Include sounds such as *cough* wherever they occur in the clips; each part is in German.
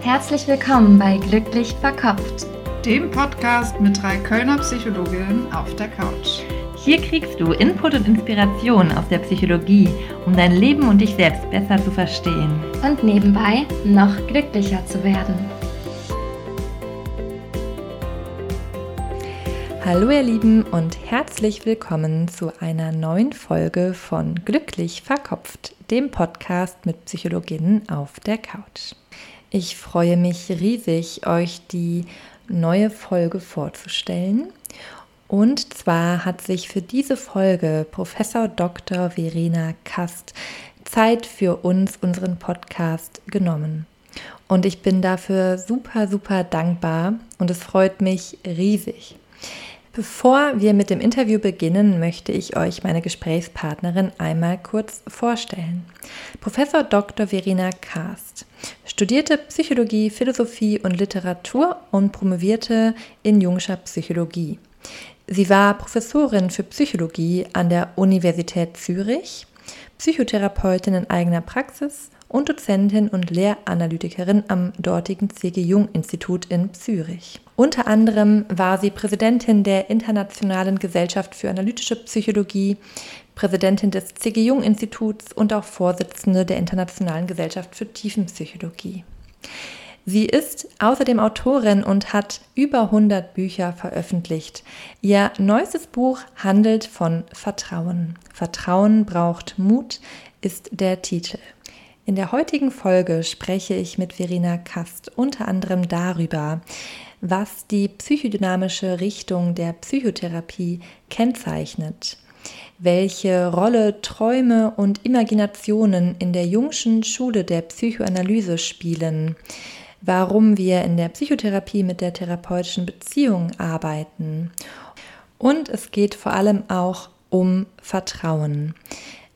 Herzlich willkommen bei Glücklich Verkopft, dem Podcast mit drei Kölner Psychologinnen auf der Couch. Hier kriegst du Input und Inspiration aus der Psychologie, um dein Leben und dich selbst besser zu verstehen. Und nebenbei noch glücklicher zu werden. Hallo ihr Lieben und herzlich willkommen zu einer neuen Folge von Glücklich Verkopft, dem Podcast mit Psychologinnen auf der Couch. Ich freue mich riesig, euch die neue Folge vorzustellen. Und zwar hat sich für diese Folge Professor Dr. Verena Kast Zeit für uns, unseren Podcast genommen. Und ich bin dafür super, super dankbar und es freut mich riesig. Bevor wir mit dem Interview beginnen, möchte ich euch meine Gesprächspartnerin einmal kurz vorstellen. Professor Dr. Verena Kast studierte Psychologie, Philosophie und Literatur und promovierte in Jungscher Psychologie. Sie war Professorin für Psychologie an der Universität Zürich, Psychotherapeutin in eigener Praxis und Dozentin und Lehranalytikerin am dortigen C.G. Jung Institut in Zürich. Unter anderem war sie Präsidentin der Internationalen Gesellschaft für analytische Psychologie, Präsidentin des C.G. Jung Instituts und auch Vorsitzende der Internationalen Gesellschaft für Tiefenpsychologie. Sie ist außerdem Autorin und hat über 100 Bücher veröffentlicht. Ihr neuestes Buch handelt von Vertrauen. Vertrauen braucht Mut ist der Titel. In der heutigen Folge spreche ich mit Verena Kast unter anderem darüber, was die psychodynamische Richtung der Psychotherapie kennzeichnet, welche Rolle Träume und Imaginationen in der Jungschen Schule der Psychoanalyse spielen, warum wir in der Psychotherapie mit der therapeutischen Beziehung arbeiten. Und es geht vor allem auch um Vertrauen.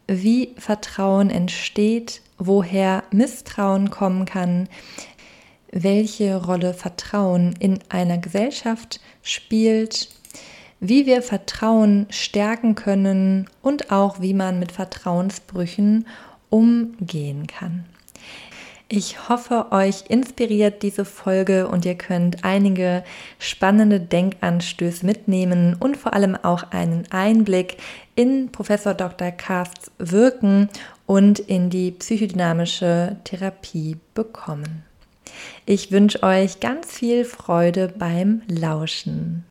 Wie Vertrauen entsteht, woher Misstrauen kommen kann, welche Rolle Vertrauen in einer Gesellschaft spielt, wie wir Vertrauen stärken können und auch wie man mit Vertrauensbrüchen umgehen kann. Ich hoffe, euch inspiriert diese Folge und ihr könnt einige spannende Denkanstöße mitnehmen und vor allem auch einen Einblick in Professor Dr. Kasts Wirken und in die psychodynamische Therapie bekommen. Ich wünsche euch ganz viel Freude beim Lauschen.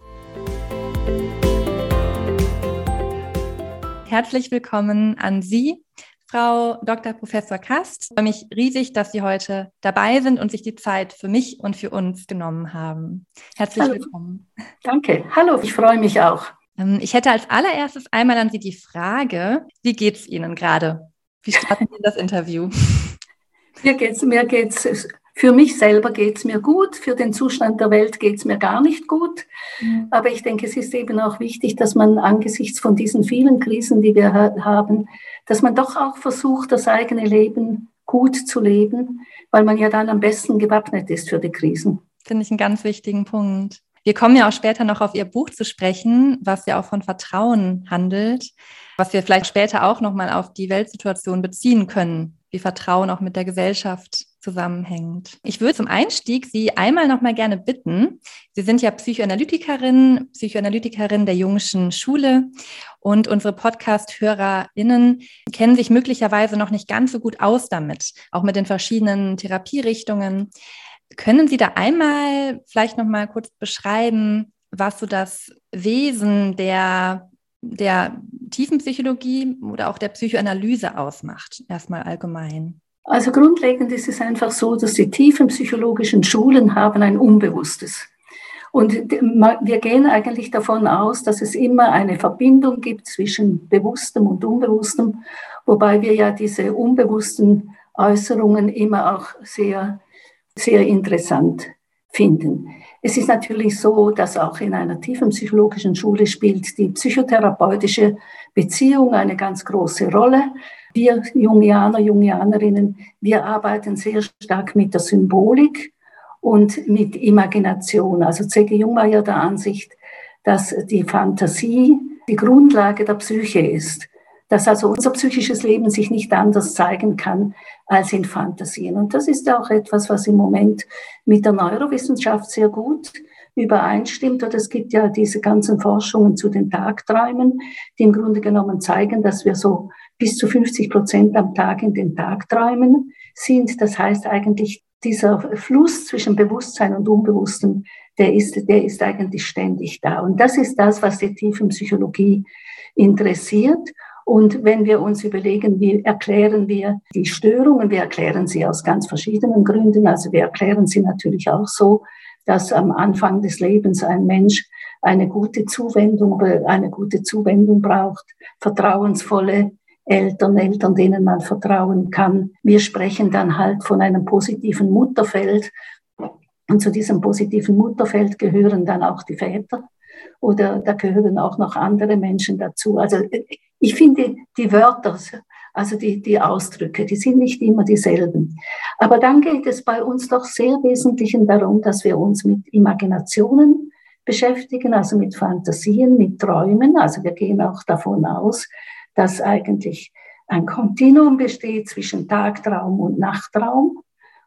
Herzlich willkommen an Sie, Frau Dr. Professor Kast. Ich freue mich riesig, dass Sie heute dabei sind und sich die Zeit für mich und für uns genommen haben. Herzlich Hallo. willkommen. Danke. Hallo, ich freue mich auch. Ähm, ich hätte als allererstes einmal an Sie die Frage, wie geht es Ihnen gerade? Wie starten Sie das Interview? Mir geht's, mir geht's, für mich selber geht es mir gut, für den Zustand der Welt geht es mir gar nicht gut. Mhm. Aber ich denke, es ist eben auch wichtig, dass man angesichts von diesen vielen Krisen, die wir haben, dass man doch auch versucht, das eigene Leben gut zu leben, weil man ja dann am besten gewappnet ist für die Krisen. Finde ich einen ganz wichtigen Punkt. Wir kommen ja auch später noch auf Ihr Buch zu sprechen, was ja auch von Vertrauen handelt, was wir vielleicht später auch nochmal auf die Weltsituation beziehen können, wie Vertrauen auch mit der Gesellschaft zusammenhängt. Ich würde zum Einstieg Sie einmal noch mal gerne bitten. Sie sind ja Psychoanalytikerin, Psychoanalytikerin der Jungschen Schule und unsere Podcast-HörerInnen kennen sich möglicherweise noch nicht ganz so gut aus damit, auch mit den verschiedenen Therapierichtungen. Können Sie da einmal vielleicht noch mal kurz beschreiben, was so das Wesen der der Tiefenpsychologie oder auch der Psychoanalyse ausmacht, erstmal allgemein? Also grundlegend ist es einfach so, dass die tiefen psychologischen Schulen haben ein Unbewusstes. Und wir gehen eigentlich davon aus, dass es immer eine Verbindung gibt zwischen Bewusstem und Unbewusstem, wobei wir ja diese unbewussten Äußerungen immer auch sehr, sehr interessant finden. Es ist natürlich so, dass auch in einer tiefen psychologischen Schule spielt die psychotherapeutische Beziehung eine ganz große Rolle. Wir Jungianer, Jungianerinnen, wir arbeiten sehr stark mit der Symbolik und mit Imagination. Also C.G. Jung war ja der Ansicht, dass die Fantasie die Grundlage der Psyche ist. dass also unser psychisches Leben sich nicht anders zeigen kann als in Fantasien. Und das ist auch etwas, was im Moment mit der Neurowissenschaft sehr gut übereinstimmt. Und es gibt ja diese ganzen Forschungen zu den Tagträumen, die im Grunde genommen zeigen, dass wir so bis zu 50 Prozent am Tag in den Tagträumen sind. Das heißt eigentlich, dieser Fluss zwischen Bewusstsein und Unbewusstem, der ist, der ist eigentlich ständig da. Und das ist das, was die tiefen Psychologie interessiert. Und wenn wir uns überlegen, wie erklären wir die Störungen, wir erklären sie aus ganz verschiedenen Gründen. Also wir erklären sie natürlich auch so, dass am Anfang des Lebens ein Mensch eine gute Zuwendung, eine gute Zuwendung braucht, vertrauensvolle Eltern, Eltern, denen man vertrauen kann. Wir sprechen dann halt von einem positiven Mutterfeld. Und zu diesem positiven Mutterfeld gehören dann auch die Väter oder da gehören auch noch andere Menschen dazu. Also ich finde die Wörter, also die, die Ausdrücke, die sind nicht immer dieselben. Aber dann geht es bei uns doch sehr wesentlich darum, dass wir uns mit Imaginationen beschäftigen, also mit Fantasien, mit Träumen. Also wir gehen auch davon aus, dass eigentlich ein Kontinuum besteht zwischen Tagtraum und Nachtraum.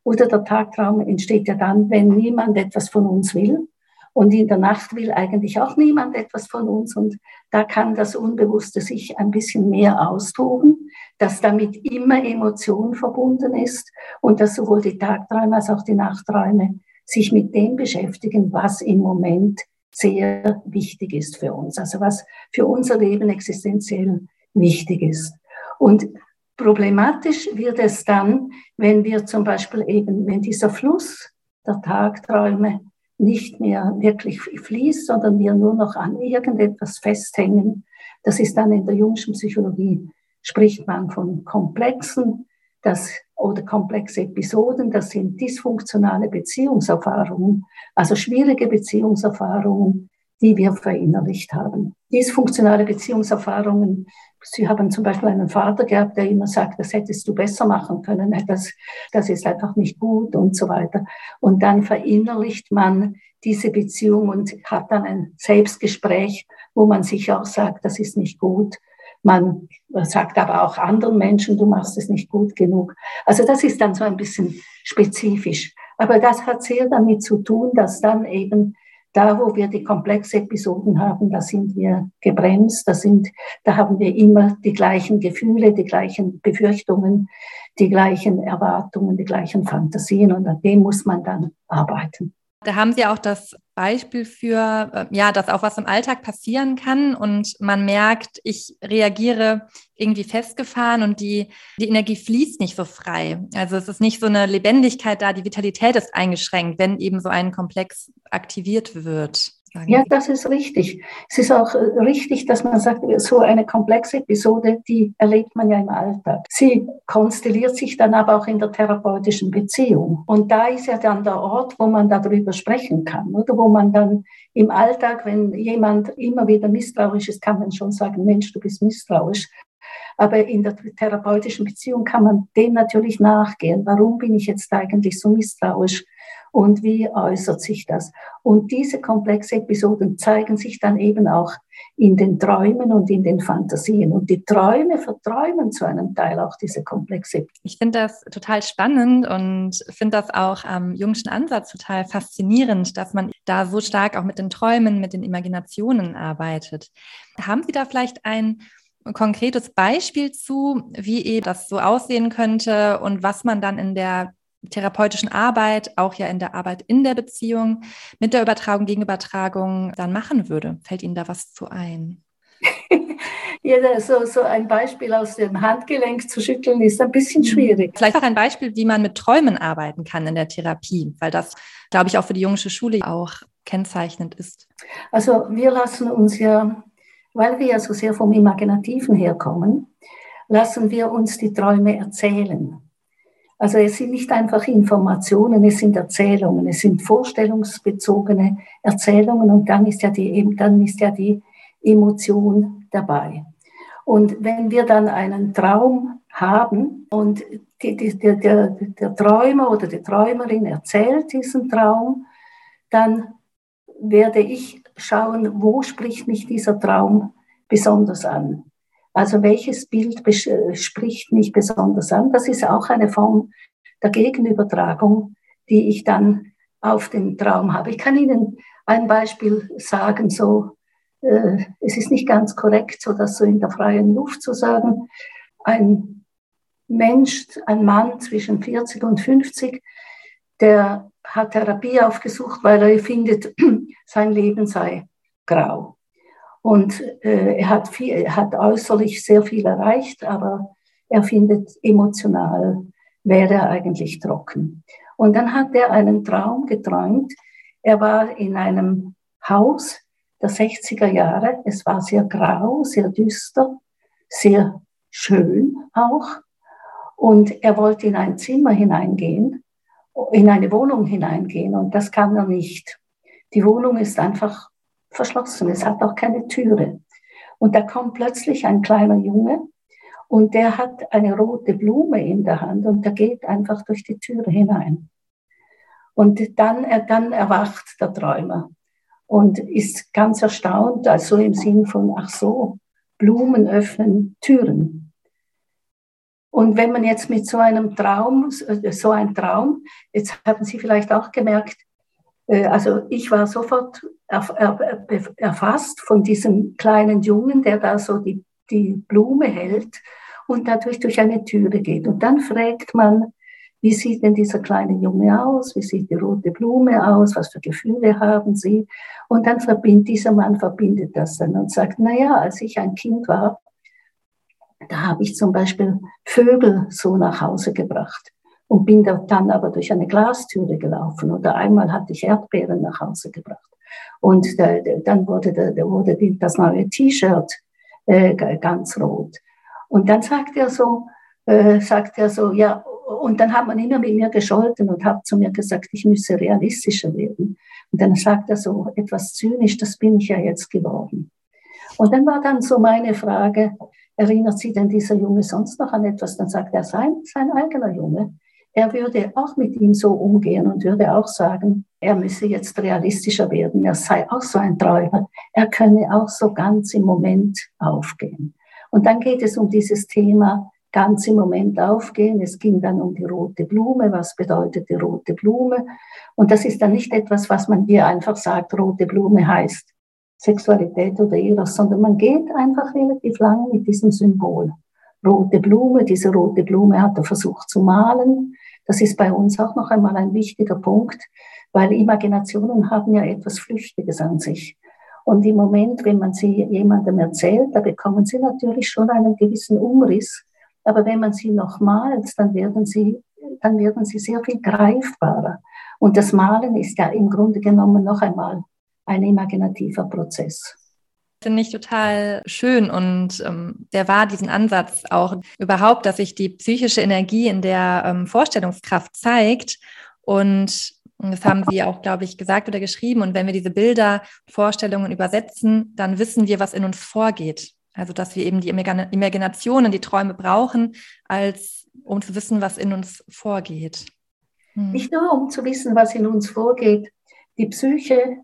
Oder der Tagtraum entsteht ja dann, wenn niemand etwas von uns will. Und in der Nacht will eigentlich auch niemand etwas von uns. Und da kann das Unbewusste sich ein bisschen mehr austoben, dass damit immer Emotion verbunden ist und dass sowohl die Tagträume als auch die Nachträume sich mit dem beschäftigen, was im Moment sehr wichtig ist für uns, also was für unser Leben existenziell wichtig ist. Und problematisch wird es dann, wenn wir zum Beispiel eben, wenn dieser Fluss der Tagträume nicht mehr wirklich fließt, sondern wir nur noch an irgendetwas festhängen. Das ist dann in der jüngsten Psychologie, spricht man von komplexen das, oder komplexe Episoden. Das sind dysfunktionale Beziehungserfahrungen, also schwierige Beziehungserfahrungen, die wir verinnerlicht haben. Dysfunktionale Beziehungserfahrungen Sie haben zum Beispiel einen Vater gehabt, der immer sagt, das hättest du besser machen können, das, das ist einfach nicht gut und so weiter. Und dann verinnerlicht man diese Beziehung und hat dann ein Selbstgespräch, wo man sich auch sagt, das ist nicht gut. Man sagt aber auch anderen Menschen, du machst es nicht gut genug. Also das ist dann so ein bisschen spezifisch. Aber das hat sehr damit zu tun, dass dann eben da, wo wir die komplexe Episoden haben, da sind wir gebremst, da, sind, da haben wir immer die gleichen Gefühle, die gleichen Befürchtungen, die gleichen Erwartungen, die gleichen Fantasien und an dem muss man dann arbeiten. Da haben Sie auch das Beispiel für, äh, ja, dass auch was im Alltag passieren kann und man merkt, ich reagiere irgendwie festgefahren und die, die Energie fließt nicht so frei. Also es ist nicht so eine Lebendigkeit da, die Vitalität ist eingeschränkt, wenn eben so ein Komplex aktiviert wird sagen. Ja, das ist richtig. Es ist auch äh, richtig, dass man sagt, so eine komplexe Episode, die erlebt man ja im Alltag. Sie konstelliert sich dann aber auch in der therapeutischen Beziehung. Und da ist ja dann der Ort, wo man darüber sprechen kann, oder wo man dann im Alltag, wenn jemand immer wieder misstrauisch ist, kann man schon sagen, Mensch, du bist misstrauisch. Aber in der therapeutischen Beziehung kann man dem natürlich nachgehen. Warum bin ich jetzt eigentlich so misstrauisch? Und wie äußert sich das. Und diese komplexen Episoden zeigen sich dann eben auch in den Träumen und in den Fantasien. Und die Träume verträumen zu einem Teil auch diese komplexe. Ich finde das total spannend und finde das auch am jungschen Ansatz total faszinierend, dass man da so stark auch mit den Träumen, mit den Imaginationen arbeitet. Haben Sie da vielleicht ein konkretes Beispiel zu, wie eben das so aussehen könnte und was man dann in der therapeutischen Arbeit, auch ja in der Arbeit in der Beziehung mit der Übertragung, Gegenübertragung dann machen würde. Fällt Ihnen da was zu ein? *laughs* ja, so, so ein Beispiel aus dem Handgelenk zu schütteln, ist ein bisschen mhm. schwierig. Vielleicht auch ein Beispiel, wie man mit Träumen arbeiten kann in der Therapie, weil das, glaube ich, auch für die jungsche Schule auch kennzeichnend ist. Also wir lassen uns ja, weil wir ja so sehr vom Imaginativen herkommen, lassen wir uns die Träume erzählen. Also es sind nicht einfach Informationen, es sind Erzählungen, es sind vorstellungsbezogene Erzählungen und dann ist ja die, dann ist ja die Emotion dabei. Und wenn wir dann einen Traum haben und die, die, der, der, der Träumer oder die Träumerin erzählt diesen Traum, dann werde ich schauen, wo spricht mich dieser Traum besonders an. Also welches Bild spricht mich besonders an? Das ist auch eine Form der Gegenübertragung, die ich dann auf den Traum habe. Ich kann Ihnen ein Beispiel sagen, so, äh, es ist nicht ganz korrekt, so das so in der freien Luft zu sagen. Ein Mensch, ein Mann zwischen 40 und 50, der hat Therapie aufgesucht, weil er findet, *clears throat* sein Leben sei grau. Und äh, er, hat viel, hat äußerlich sehr viel erreicht, aber er findet emotional wäre er eigentlich trocken. Und dann hat er einen Traum geträumt. Er war in einem Haus der 60er Jahre. Es war sehr grau, sehr düster, sehr schön auch. Und er wollte in ein Zimmer hineingehen, in eine Wohnung hineingehen und das kann er nicht. Die Wohnung ist einfach verschlossen, es hat auch keine Türe. Und da kommt plötzlich ein kleiner Junge und der hat eine rote Blume in der Hand und der geht einfach durch die Türe hinein. Und dann, dann erwacht der Träumer und ist ganz erstaunt, also im Sinn von, ach so, Blumen öffnen Türen. Und wenn man jetzt mit so einem Traum, so ein Traum, jetzt haben Sie vielleicht auch gemerkt, also ich war sofort erfasst von diesem kleinen Jungen, der da so die, die Blume hält und dadurch durch eine Türe geht. Und dann fragt man, wie sieht denn dieser kleine Junge aus? Wie sieht die rote Blume aus? Was für Gefühle haben Sie? Und dann verbindet dieser Mann verbindet das dann und sagt, na ja, als ich ein Kind war, da habe ich zum Beispiel Vögel so nach Hause gebracht und bin dann aber durch eine Glastüre gelaufen. Oder einmal hatte ich Erdbeeren nach Hause gebracht. Und dann wurde, wurde das neue T-Shirt äh, ganz rot. Und dann sagt er so, äh, sagt er so, ja, und dann hat man immer mit mir gescholten und hat zu mir gesagt, ich müsse realistischer werden. Und dann sagt er so etwas zynisch, das bin ich ja jetzt geworden. Und dann war dann so meine Frage, erinnert sich denn dieser Junge sonst noch an etwas? Dann sagt er, sein, sein eigener Junge. Er würde auch mit ihm so umgehen und würde auch sagen, er müsse jetzt realistischer werden. Er sei auch so ein Träumer. Er könne auch so ganz im Moment aufgehen. Und dann geht es um dieses Thema, ganz im Moment aufgehen. Es ging dann um die rote Blume. Was bedeutet die rote Blume? Und das ist dann nicht etwas, was man hier einfach sagt, rote Blume heißt Sexualität oder Eros, sondern man geht einfach relativ lang mit diesem Symbol. Rote Blume, diese rote Blume hat er versucht zu malen. Das ist bei uns auch noch einmal ein wichtiger Punkt, weil Imaginationen haben ja etwas Flüchtiges an sich. Und im Moment, wenn man sie jemandem erzählt, da bekommen sie natürlich schon einen gewissen Umriss aber wenn man sie noch malt, dann werden sie, dann werden sie sehr viel greifbarer. Und das Malen ist ja im Grunde genommen noch einmal ein imaginativer Prozess finde ich total schön und ähm, der war diesen Ansatz auch überhaupt, dass sich die psychische Energie in der ähm, Vorstellungskraft zeigt und das haben Sie auch, glaube ich, gesagt oder geschrieben. Und wenn wir diese Bilder, Vorstellungen übersetzen, dann wissen wir, was in uns vorgeht. Also, dass wir eben die Imagination und die Träume brauchen, als um zu wissen, was in uns vorgeht. Hm. Nicht nur um zu wissen, was in uns vorgeht. Die Psyche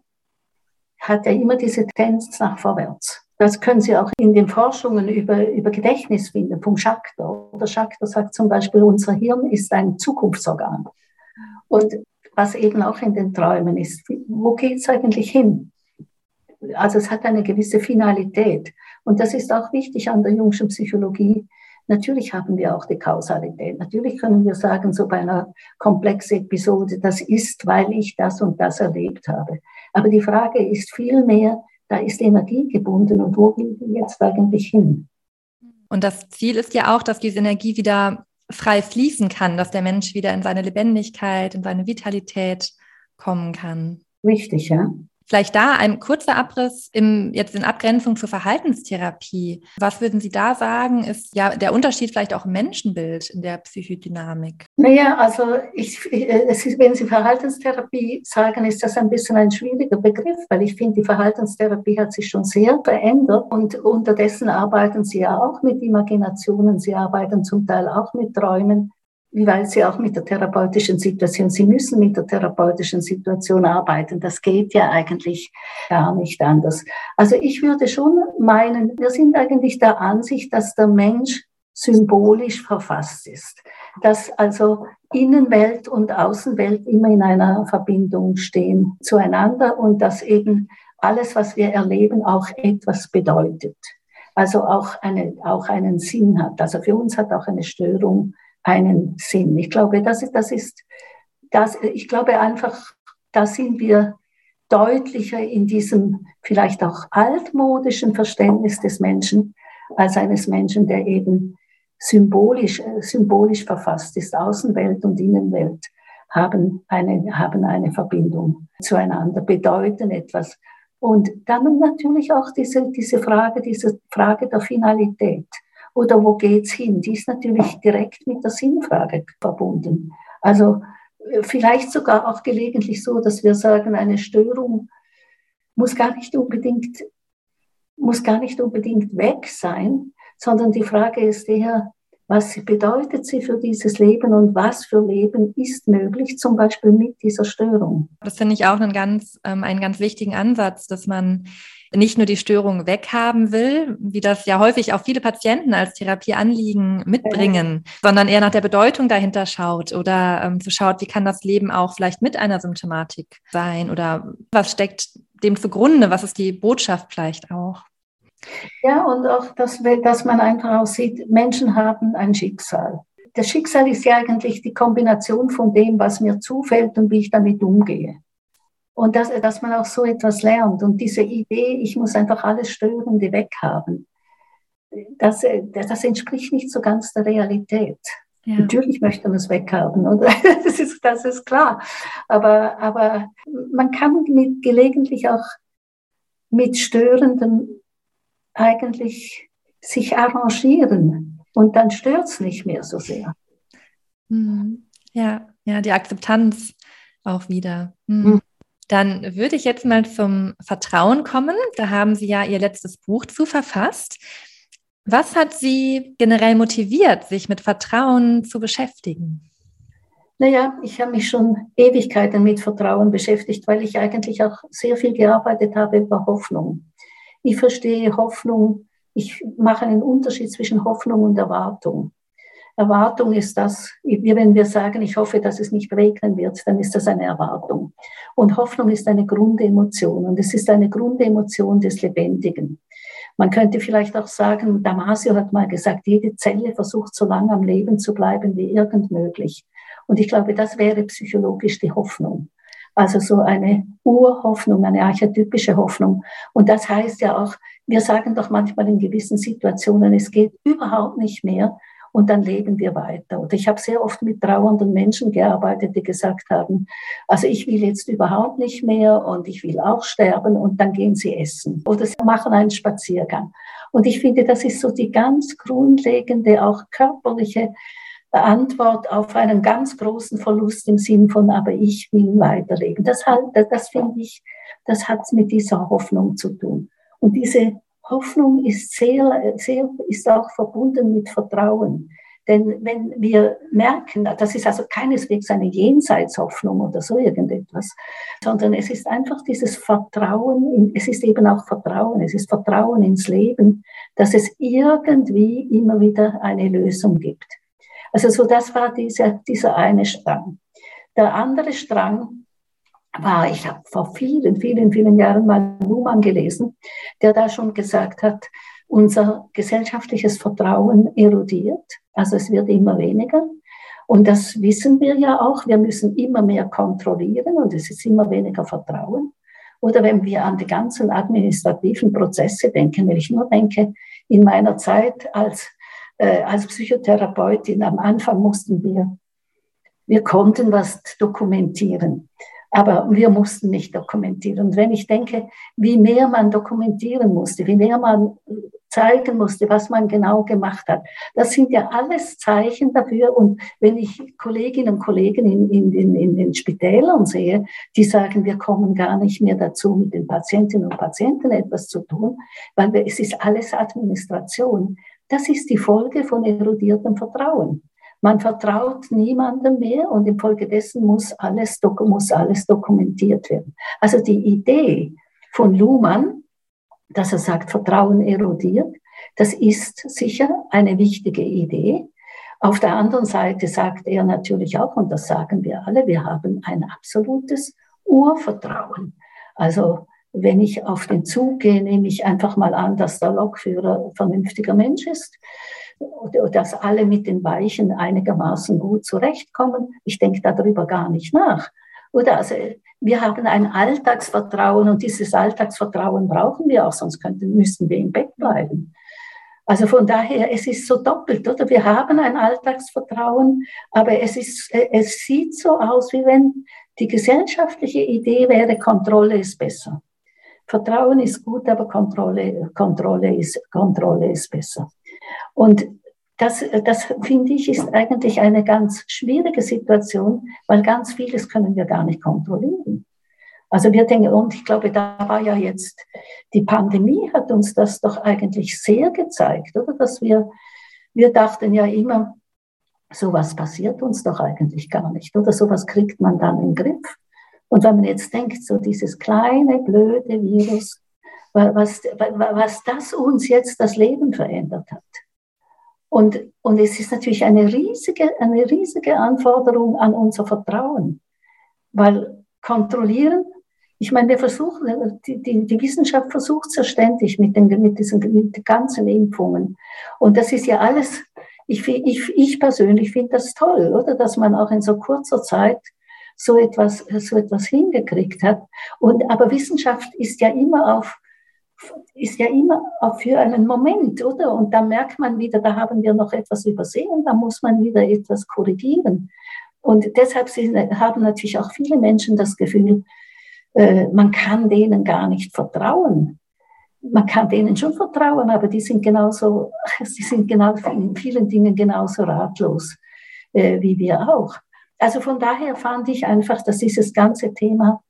hat ja immer diese Tendenz nach vorwärts. Das können Sie auch in den Forschungen über, über Gedächtnis finden, vom Schachter. Oder Schachter sagt zum Beispiel, unser Hirn ist ein Zukunftsorgan. Und was eben auch in den Träumen ist, wo geht es eigentlich hin? Also es hat eine gewisse Finalität. Und das ist auch wichtig an der jungschen Psychologie. Natürlich haben wir auch die Kausalität. Natürlich können wir sagen, so bei einer komplexen Episode, das ist, weil ich das und das erlebt habe. Aber die Frage ist vielmehr, da ist Energie gebunden und wo will die jetzt eigentlich hin? Und das Ziel ist ja auch, dass diese Energie wieder frei fließen kann, dass der Mensch wieder in seine Lebendigkeit, in seine Vitalität kommen kann. Richtig, ja. Vielleicht da ein kurzer Abriss im, jetzt in Abgrenzung zur Verhaltenstherapie. Was würden Sie da sagen, ist ja der Unterschied vielleicht auch im Menschenbild in der Psychodynamik? Naja, also ich, ist, wenn Sie Verhaltenstherapie sagen, ist das ein bisschen ein schwieriger Begriff, weil ich finde, die Verhaltenstherapie hat sich schon sehr verändert und unterdessen arbeiten Sie ja auch mit Imaginationen, Sie arbeiten zum Teil auch mit Träumen. Weil sie auch mit der therapeutischen Situation, sie müssen mit der therapeutischen Situation arbeiten. Das geht ja eigentlich gar nicht anders. Also ich würde schon meinen, wir sind eigentlich der Ansicht, dass der Mensch symbolisch verfasst ist, dass also Innenwelt und Außenwelt immer in einer Verbindung stehen zueinander und dass eben alles, was wir erleben, auch etwas bedeutet. Also auch, eine, auch einen Sinn hat. Also für uns hat auch eine Störung einen Sinn. Ich glaube, das ist, das ist, das, ich glaube einfach, da sind wir deutlicher in diesem vielleicht auch altmodischen Verständnis des Menschen als eines Menschen, der eben symbolisch, äh, symbolisch verfasst ist. Außenwelt und Innenwelt haben eine, haben eine Verbindung zueinander, bedeuten etwas. Und dann natürlich auch diese, diese Frage, diese Frage der Finalität oder wo geht's hin? Die ist natürlich direkt mit der Sinnfrage verbunden. Also äh, vielleicht sogar auch gelegentlich so, dass wir sagen, eine Störung muss gar nicht unbedingt, muss gar nicht unbedingt weg sein, sondern die Frage ist eher, was bedeutet sie für dieses Leben und was für Leben ist möglich, zum Beispiel mit dieser Störung. Das finde ich auch einen ganz, ähm, einen ganz wichtigen Ansatz, dass man nicht nur die Störung weghaben will, wie das ja häufig auch viele Patienten als Therapieanliegen mitbringen, ja. sondern eher nach der Bedeutung dahinter schaut oder ähm, so schaut, wie kann das Leben auch vielleicht mit einer Symptomatik sein oder was steckt dem zugrunde, was ist die Botschaft vielleicht auch. Ja, und auch, dass, dass man einfach auch sieht, Menschen haben ein Schicksal. Das Schicksal ist ja eigentlich die Kombination von dem, was mir zufällt und wie ich damit umgehe. Und dass, dass man auch so etwas lernt. Und diese Idee, ich muss einfach alles Störende weghaben, das, das entspricht nicht so ganz der Realität. Ja. Natürlich möchte man es weghaben, oder? *laughs* Das ist, das ist klar. Aber, aber man kann mit, gelegentlich auch mit Störenden eigentlich sich arrangieren und dann stört es nicht mehr so sehr. Mhm. Ja, ja, die Akzeptanz auch wieder. Mhm. Dann würde ich jetzt mal zum Vertrauen kommen. Da haben Sie ja Ihr letztes Buch zu verfasst. Was hat Sie generell motiviert, sich mit Vertrauen zu beschäftigen? Naja, ich habe mich schon Ewigkeiten mit Vertrauen beschäftigt, weil ich eigentlich auch sehr viel gearbeitet habe über Hoffnung. Ich verstehe Hoffnung, ich mache einen Unterschied zwischen Hoffnung und Erwartung. Erwartung ist das, wenn wir sagen, ich hoffe, dass es nicht regnen wird, dann ist das eine Erwartung. Und Hoffnung ist eine Grundemotion und es ist eine Grundemotion des Lebendigen. Man könnte vielleicht auch sagen, Damasio hat mal gesagt, jede Zelle versucht so lange am Leben zu bleiben wie irgend möglich. Und ich glaube, das wäre psychologisch die Hoffnung. Also so eine Urhoffnung, eine archetypische Hoffnung. Und das heißt ja auch, wir sagen doch manchmal in gewissen Situationen, es geht überhaupt nicht mehr und dann leben wir weiter. Und ich habe sehr oft mit trauernden Menschen gearbeitet, die gesagt haben, also ich will jetzt überhaupt nicht mehr und ich will auch sterben und dann gehen sie essen oder sie machen einen Spaziergang. Und ich finde, das ist so die ganz grundlegende, auch körperliche Antwort auf einen ganz großen Verlust im Sinn von, aber ich will weiterleben. Das, halt, das finde ich, das hat mit dieser Hoffnung zu tun. Und diese Hoffnung ist sehr, sehr, ist auch verbunden mit Vertrauen. Denn wenn wir merken, das ist also keineswegs eine Jenseitshoffnung oder so irgendetwas, sondern es ist einfach dieses Vertrauen, es ist eben auch Vertrauen, es ist Vertrauen ins Leben, dass es irgendwie immer wieder eine Lösung gibt. Also so das war dieser, dieser eine Strang. Der andere Strang war, ich habe vor vielen, vielen, vielen Jahren mal Luhmann gelesen, der da schon gesagt hat, unser gesellschaftliches Vertrauen erodiert, also es wird immer weniger. Und das wissen wir ja auch, wir müssen immer mehr kontrollieren und es ist immer weniger Vertrauen. Oder wenn wir an die ganzen administrativen Prozesse denken, wenn ich nur denke, in meiner Zeit als, äh, als Psychotherapeutin, am Anfang mussten wir, wir konnten was dokumentieren. Aber wir mussten nicht dokumentieren. Und wenn ich denke, wie mehr man dokumentieren musste, wie mehr man zeigen musste, was man genau gemacht hat, das sind ja alles Zeichen dafür. Und wenn ich Kolleginnen und Kollegen in, in, in, in den Spitälern sehe, die sagen, wir kommen gar nicht mehr dazu, mit den Patientinnen und Patienten etwas zu tun, weil es ist alles Administration. Das ist die Folge von erodiertem Vertrauen. Man vertraut niemandem mehr und infolgedessen muss alles, muss alles dokumentiert werden. Also die Idee von Luhmann, dass er sagt, Vertrauen erodiert, das ist sicher eine wichtige Idee. Auf der anderen Seite sagt er natürlich auch, und das sagen wir alle, wir haben ein absolutes Urvertrauen. Also wenn ich auf den Zug gehe, nehme ich einfach mal an, dass der Lokführer ein vernünftiger Mensch ist, dass alle mit den Weichen einigermaßen gut zurechtkommen. Ich denke darüber gar nicht nach. Oder also wir haben ein Alltagsvertrauen und dieses Alltagsvertrauen brauchen wir auch, sonst könnten, müssten wir im Bett bleiben. Also von daher, es ist so doppelt, oder? Wir haben ein Alltagsvertrauen, aber es, ist, es sieht so aus, wie wenn die gesellschaftliche Idee wäre, Kontrolle ist besser. Vertrauen ist gut, aber Kontrolle, Kontrolle, ist, Kontrolle ist besser. Und das, das finde ich, ist eigentlich eine ganz schwierige Situation, weil ganz vieles können wir gar nicht kontrollieren. Also wir denken, und ich glaube, da war ja jetzt, die Pandemie hat uns das doch eigentlich sehr gezeigt, oder? Dass wir, wir dachten ja immer, sowas passiert uns doch eigentlich gar nicht, oder sowas kriegt man dann den Griff. Und wenn man jetzt denkt, so dieses kleine, blöde Virus, was, was das uns jetzt das Leben verändert hat. Und, und es ist natürlich eine riesige, eine riesige Anforderung an unser Vertrauen, weil kontrollieren, ich meine, wir versuchen, die, die, die Wissenschaft versucht es ständig mit den, mit diesen mit den ganzen Impfungen. Und das ist ja alles, ich, ich, ich persönlich finde das toll, oder? Dass man auch in so kurzer Zeit so etwas, so etwas hingekriegt hat. Und, aber Wissenschaft ist ja immer auf, ist ja immer für einen Moment, oder? Und da merkt man wieder, da haben wir noch etwas übersehen, da muss man wieder etwas korrigieren. Und deshalb haben natürlich auch viele Menschen das Gefühl, äh, man kann denen gar nicht vertrauen. Man kann denen schon vertrauen, aber die sind genauso, *laughs* sie sind genau in vielen Dingen genauso ratlos äh, wie wir auch. Also von daher fand ich einfach, dass dieses ganze Thema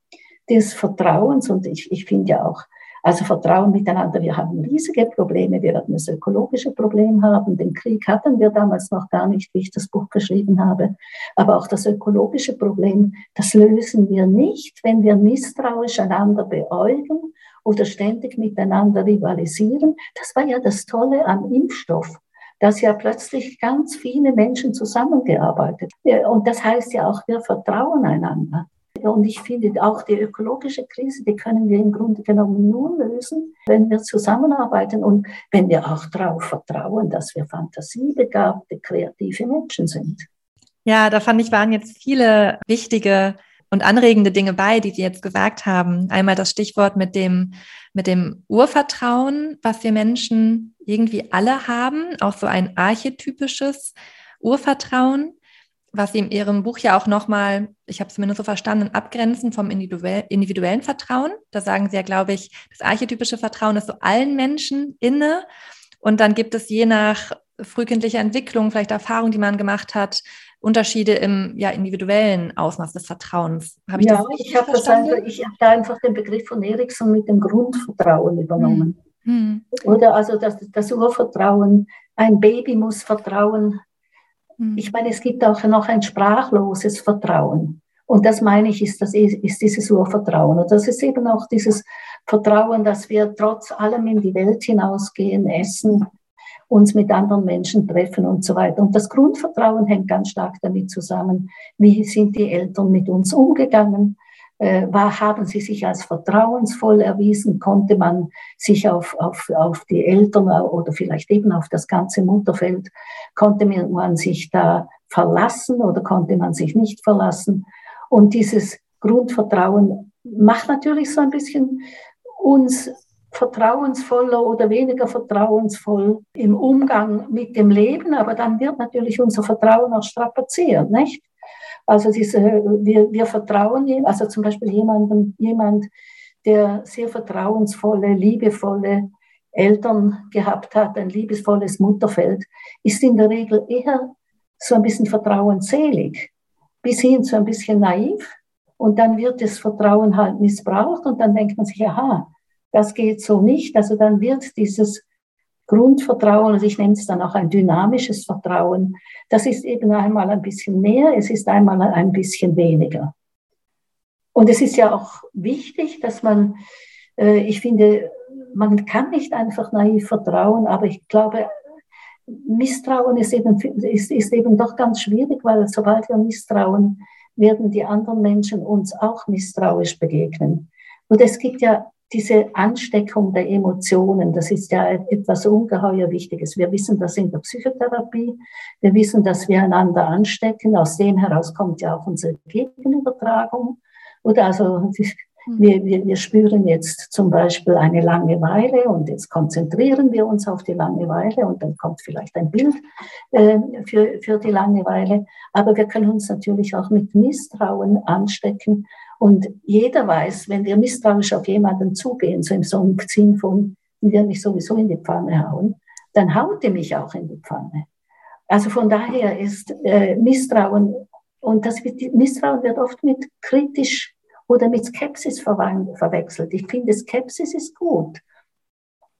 des Vertrauens und ich, ich finde ja auch, also Vertrauen miteinander, wir haben riesige Probleme, wir werden das ökologische Problem haben, den Krieg hatten wir damals noch gar nicht, wie ich das Buch geschrieben habe, aber auch das ökologische Problem, das lösen wir nicht, wenn wir misstrauisch einander beäugen oder ständig miteinander rivalisieren. Das war ja das Tolle am Impfstoff dass ja plötzlich ganz viele Menschen zusammengearbeitet. Und das heißt ja auch, wir vertrauen einander. Und ich finde auch die ökologische Krise, die können wir im Grunde genommen nur lösen, wenn wir zusammenarbeiten und wenn wir auch darauf vertrauen, dass wir fantasiebegabte, kreative Menschen sind. Ja, da fand ich, waren jetzt viele wichtige und anregende Dinge bei, die Sie jetzt gesagt haben. Einmal das Stichwort mit dem, mit dem Urvertrauen, was wir Menschen irgendwie alle haben, auch so ein archetypisches Urvertrauen, was Sie in Ihrem Buch ja auch nochmal, ich habe es zumindest so verstanden, abgrenzen vom individuellen Vertrauen. Da sagen Sie ja, glaube ich, das archetypische Vertrauen ist so allen Menschen inne. Und dann gibt es je nach frühkindlicher Entwicklung, vielleicht Erfahrung, die man gemacht hat, Unterschiede im ja, individuellen Ausmaß des Vertrauens. Habe ich ja, das ich habe einfach, ich habe da einfach den Begriff von Erikson mit dem Grundvertrauen übernommen. Hm. hm. Oder also das, das Urvertrauen, ein Baby muss vertrauen. Hm. Ich meine, es gibt auch noch ein sprachloses Vertrauen. Und das meine ich, ist, das, ist dieses Urvertrauen. Und das ist eben auch dieses Vertrauen, dass wir trotz allem in die Welt hinausgehen, essen, uns mit anderen Menschen treffen und so weiter. Und das Grundvertrauen hängt ganz stark damit zusammen, wie sind die Eltern mit uns umgegangen, war, haben sie sich als vertrauensvoll erwiesen, konnte man sich auf, auf, auf die Eltern oder vielleicht eben auf das ganze Mutterfeld, konnte man sich da verlassen oder konnte man sich nicht verlassen. Und dieses Grundvertrauen macht natürlich so ein bisschen uns vertrauensvoller oder weniger vertrauensvoll im Umgang mit dem Leben, aber dann wird natürlich unser Vertrauen auch strapaziert, nicht? Also diese, wir, wir vertrauen, also zum Beispiel jemandem, jemand, der sehr vertrauensvolle, liebevolle Eltern gehabt hat, ein liebesvolles Mutterfeld, ist in der Regel eher so ein bisschen vertrauensselig, bis hin zu ein bisschen naiv. Und dann wird das Vertrauen halt missbraucht und dann denkt man sich, aha, das geht so nicht. Also dann wird dieses Grundvertrauen, und ich nenne es dann auch ein dynamisches Vertrauen, das ist eben einmal ein bisschen mehr, es ist einmal ein bisschen weniger. Und es ist ja auch wichtig, dass man, äh, ich finde, man kann nicht einfach naiv vertrauen, aber ich glaube, Misstrauen ist eben, ist, ist eben doch ganz schwierig, weil sobald wir misstrauen, werden die anderen Menschen uns auch misstrauisch begegnen. Und es gibt ja diese Ansteckung der Emotionen, das ist ja etwas ungeheuer Wichtiges. Wir wissen das in der Psychotherapie. Wir wissen, dass wir einander anstecken. Aus dem heraus kommt ja auch unsere Gegenübertragung. Oder also wir, wir, wir spüren jetzt zum Beispiel eine Langeweile und jetzt konzentrieren wir uns auf die Langeweile und dann kommt vielleicht ein Bild äh, für, für die Langeweile. Aber wir können uns natürlich auch mit Misstrauen anstecken. Und jeder weiß, wenn wir misstrauisch auf jemanden zugehen, so im Sinn von, die wir mich sowieso in die Pfanne hauen, dann haut die mich auch in die Pfanne. Also von daher ist äh, Misstrauen, und das wird, Misstrauen wird oft mit kritisch oder mit Skepsis verwechselt. Ich finde, Skepsis ist gut,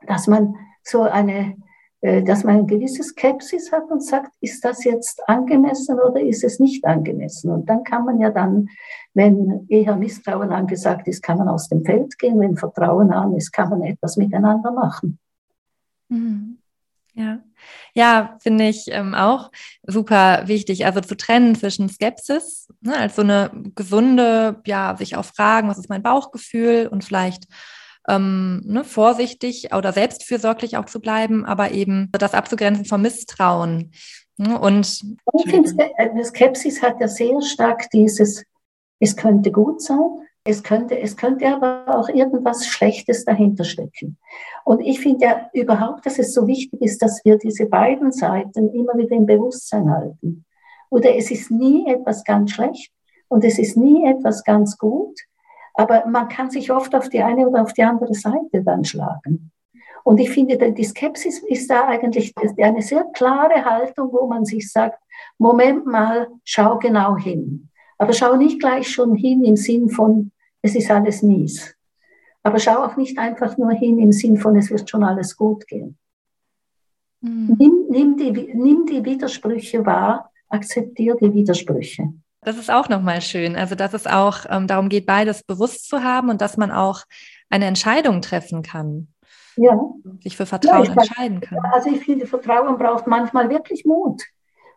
dass man so eine, dass man eine gewisse Skepsis hat und sagt, ist das jetzt angemessen oder ist es nicht angemessen? Und dann kann man ja dann, wenn eher Misstrauen angesagt ist, kann man aus dem Feld gehen. Wenn Vertrauen an ist, kann man etwas miteinander machen. Mhm. Ja, ja, finde ich ähm, auch super wichtig. Also zu trennen zwischen Skepsis, ne, als so eine gesunde, ja, sich auch fragen, was ist mein Bauchgefühl und vielleicht ähm, ne, vorsichtig oder selbstfürsorglich auch zu bleiben, aber eben das abzugrenzen vom Misstrauen. Ne, und ich finde, äh, Skepsis hat ja sehr stark dieses, es könnte gut sein, es könnte, es könnte aber auch irgendwas Schlechtes dahinter stecken. Und ich finde ja überhaupt, dass es so wichtig ist, dass wir diese beiden Seiten immer wieder im Bewusstsein halten. Oder es ist nie etwas ganz schlecht und es ist nie etwas ganz gut, aber man kann sich oft auf die eine oder auf die andere Seite dann schlagen. Und ich finde, die Skepsis ist da eigentlich eine sehr klare Haltung, wo man sich sagt, Moment mal, schau genau hin. Aber schau nicht gleich schon hin im Sinn von, es ist alles mies. Aber schau auch nicht einfach nur hin im Sinn von, es wird schon alles gut gehen. Mhm. Nimm, nimm, die, nimm die Widersprüche wahr, akzeptiere die Widersprüche. Das ist auch nochmal schön. Also, dass es auch ähm, darum geht, beides bewusst zu haben und dass man auch eine Entscheidung treffen kann. Ja. Sich für Vertrauen ja, entscheiden kann. Also, ich finde, Vertrauen braucht manchmal wirklich Mut.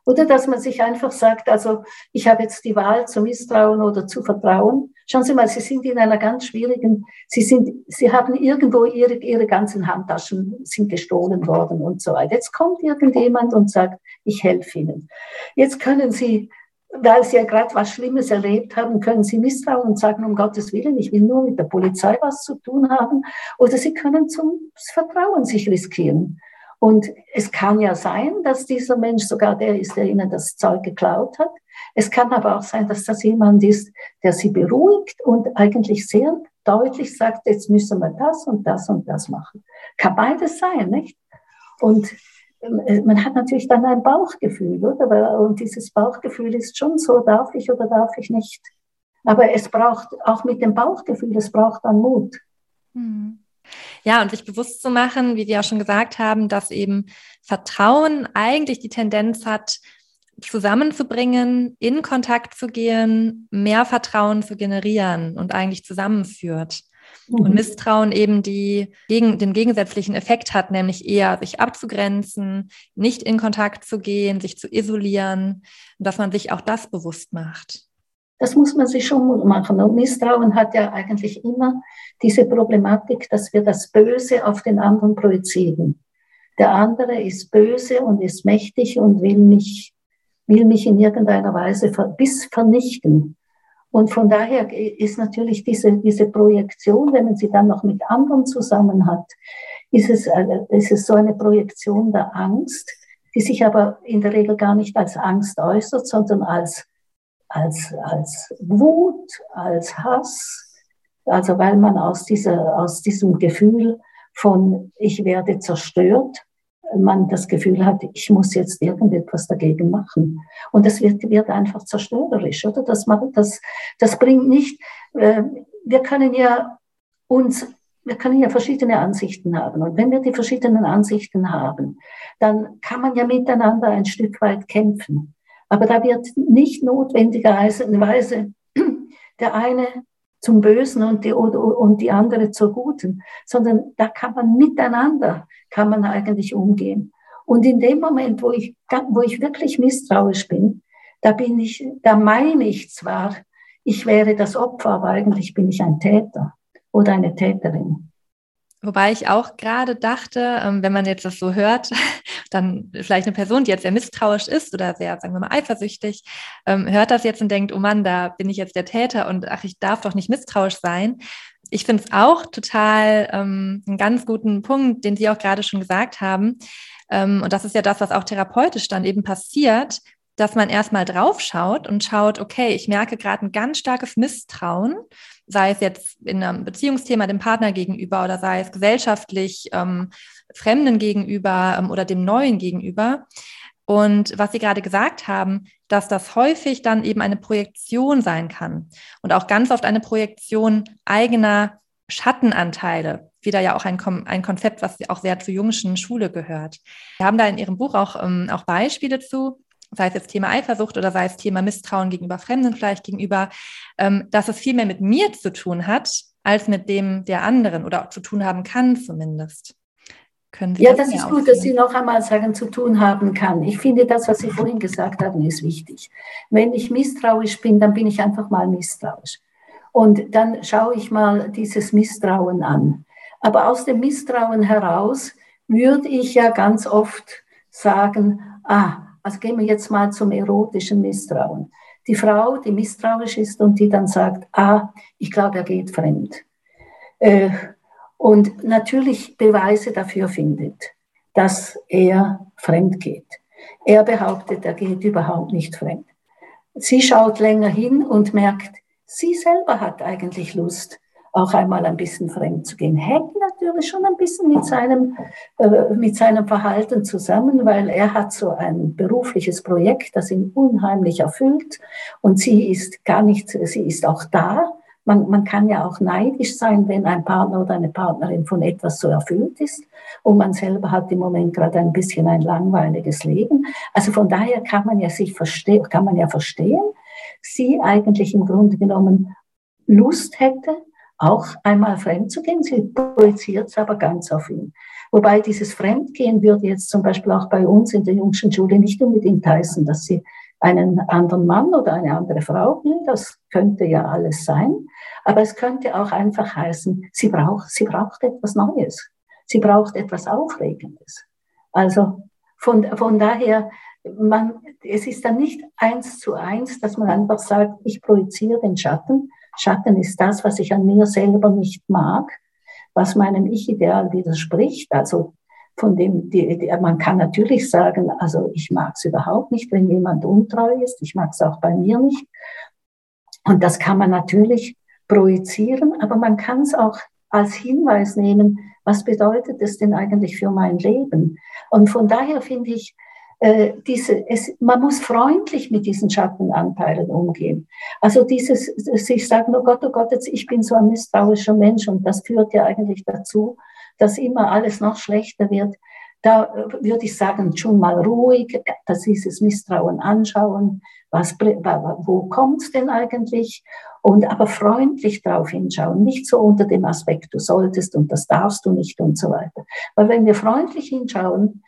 Oder dass man sich einfach sagt, also ich habe jetzt die Wahl zu misstrauen oder zu vertrauen. Schauen Sie mal, Sie sind in einer ganz schwierigen, Sie sind, Sie haben irgendwo Ihre, Ihre ganzen Handtaschen sind gestohlen worden und so weiter. Jetzt kommt irgendjemand und sagt, ich helfe Ihnen. Jetzt können Sie, weil Sie ja gerade was Schlimmes erlebt haben, können Sie misstrauen und sagen, um Gottes Willen, ich will nur mit der Polizei was zu tun haben. Oder Sie können zum Vertrauen sich riskieren. Und es kann ja sein, dass dieser Mensch sogar der ist, der ihnen das Zeug geklaut hat. Es kann aber auch sein, dass das jemand ist, der sie beruhigt und eigentlich sehr deutlich sagt, jetzt müssen wir das und das und das machen. Kann beides sein, nicht? Und man hat natürlich dann ein Bauchgefühl, oder? Und dieses Bauchgefühl ist schon so, darf ich oder darf ich nicht. Aber es braucht auch mit dem Bauchgefühl, es braucht dann Mut. Hm. Ja, und sich bewusst zu machen, wie wir auch schon gesagt haben, dass eben Vertrauen eigentlich die Tendenz hat, zusammenzubringen, in Kontakt zu gehen, mehr Vertrauen zu generieren und eigentlich zusammenführt. Mhm. Und Misstrauen eben die, gegen, den gegensätzlichen Effekt hat, nämlich eher sich abzugrenzen, nicht in Kontakt zu gehen, sich zu isolieren, dass man sich auch das bewusst macht. Das muss man sich schon machen. Und Misstrauen hat ja eigentlich immer diese Problematik, dass wir das Böse auf den anderen projizieren. Der andere ist böse und ist mächtig und will mich, will mich in irgendeiner Weise bis vernichten. Und von daher ist natürlich diese, diese Projektion, wenn man sie dann noch mit anderen zusammen hat, ist es, äh, ist es so eine Projektion der Angst, die sich aber in der Regel gar nicht als Angst äußert, sondern als als, als Wut, als Hass, also weil man aus, dieser, aus diesem Gefühl von ich werde zerstört, man das Gefühl hat, ich muss jetzt irgendetwas dagegen machen. Und das wird, wird einfach zerstörerisch, oder? Das, das, das bringt nicht, äh, wir können ja uns wir können ja verschiedene Ansichten haben. Und wenn wir die verschiedenen Ansichten haben, dann kann man ja miteinander ein Stück weit kämpfen. Aber da wird nicht notwendigerweise *clears throat* der eine zum Bösen und die, und die andere zur Guten, sondern da kann man miteinander, kann man eigentlich umgehen. Und in dem Moment, wo ich, wo ich wirklich misstrauisch bin, da bin ich, da meine ich zwar, ich wäre das Opfer, aber eigentlich bin ich ein Täter oder eine Täterin. Wobei ich auch gerade dachte, ähm, wenn man jetzt das so hört, *laughs* dann vielleicht eine Person, die jetzt sehr misstrauisch ist oder sehr, sagen wir mal, eifersüchtig, ähm, hört das jetzt und denkt, oh Mann, da bin ich jetzt der Täter und ach, ich darf doch nicht misstrauisch sein. Ich finde es auch total ähm, einen ganz guten Punkt, den Sie auch gerade schon gesagt haben. Ähm, und das ist ja das, was auch therapeutisch dann eben passiert, dass man erstmal drauf schaut und schaut, okay, ich merke gerade ein ganz starkes Misstrauen, sei es jetzt in einem Beziehungsthema dem Partner gegenüber oder sei es gesellschaftlich ähm, Fremden gegenüber ähm, oder dem Neuen gegenüber. Und was Sie gerade gesagt haben, dass das häufig dann eben eine Projektion sein kann und auch ganz oft eine Projektion eigener Schattenanteile. Wieder ja auch ein, ein Konzept, was auch sehr zur jungschen Schule gehört. Wir haben da in Ihrem Buch auch, ähm, auch Beispiele zu sei es jetzt Thema Eifersucht oder sei es Thema Misstrauen gegenüber Fremden vielleicht gegenüber, ähm, dass es viel mehr mit mir zu tun hat, als mit dem der anderen oder zu tun haben kann zumindest. Können Sie ja, das, das ist gut, dass Sie noch einmal sagen, zu tun haben kann. Ich finde, das, was Sie vorhin gesagt haben, ist wichtig. Wenn ich misstrauisch bin, dann bin ich einfach mal misstrauisch. Und dann schaue ich mal dieses Misstrauen an. Aber aus dem Misstrauen heraus würde ich ja ganz oft sagen, ah, also gehen wir jetzt mal zum erotischen Misstrauen. Die Frau, die misstrauisch ist und die dann sagt, ah, ich glaube, er geht fremd. Äh, und natürlich Beweise dafür findet, dass er fremd geht. Er behauptet, er geht überhaupt nicht fremd. Sie schaut länger hin und merkt, sie selber hat eigentlich Lust, auch einmal ein bisschen fremd zu gehen. Hängt natürlich schon ein bisschen mit seinem, äh, mit seinem Verhalten zusammen, weil er hat so ein berufliches Projekt, das ihn unheimlich erfüllt und sie ist gar nicht, sie ist auch da. Man, man kann ja auch neidisch sein, wenn ein Partner oder eine Partnerin von etwas so erfüllt ist und man selber hat im Moment gerade ein bisschen ein langweiliges Leben. Also von daher kann man ja sich verstehen, kann man ja verstehen, sie eigentlich im Grunde genommen Lust hätte, auch einmal fremd zu gehen. Sie projiziert es aber ganz auf ihn. Wobei dieses Fremdgehen würde jetzt zum Beispiel auch bei uns in der Jungschen Schule nicht unbedingt heißen, dass sie einen anderen Mann oder eine andere Frau will. Das könnte ja alles sein. Aber es könnte auch einfach heißen, sie braucht, sie braucht etwas Neues. Sie braucht etwas Aufregendes. Also von, von daher, man, es ist dann nicht eins zu eins, dass man einfach sagt, ich projiziere den Schatten, Schatten ist das, was ich an mir selber nicht mag, was meinem Ich-Ideal widerspricht. Also von dem, die, die, man kann natürlich sagen, also ich mag es überhaupt nicht, wenn jemand untreu ist. Ich mag es auch bei mir nicht. Und das kann man natürlich projizieren, aber man kann es auch als Hinweis nehmen, was bedeutet es denn eigentlich für mein Leben? Und von daher finde ich, äh, diese, es, man muss freundlich mit diesen Schattenanteilen umgehen. Also dieses, sich sagen, oh Gott, oh Gott, jetzt, ich bin so ein misstrauischer Mensch und das führt ja eigentlich dazu, dass immer alles noch schlechter wird. Da äh, würde ich sagen, schon mal ruhig, dass dieses Misstrauen anschauen, was, wo kommt's denn eigentlich? Und aber freundlich darauf hinschauen, nicht so unter dem Aspekt, du solltest und das darfst du nicht und so weiter. Weil wenn wir freundlich hinschauen,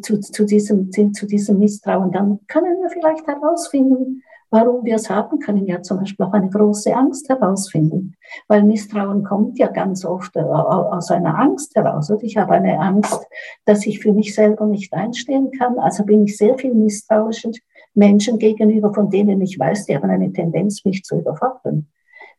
zu, zu, diesem, zu diesem Misstrauen, dann können wir vielleicht herausfinden, warum wir es haben, können ja zum Beispiel auch eine große Angst herausfinden, weil Misstrauen kommt ja ganz oft äh, aus einer Angst heraus. Und ich habe eine Angst, dass ich für mich selber nicht einstehen kann. Also bin ich sehr viel misstrauischen Menschen gegenüber, von denen ich weiß, die haben eine Tendenz, mich zu überfordern.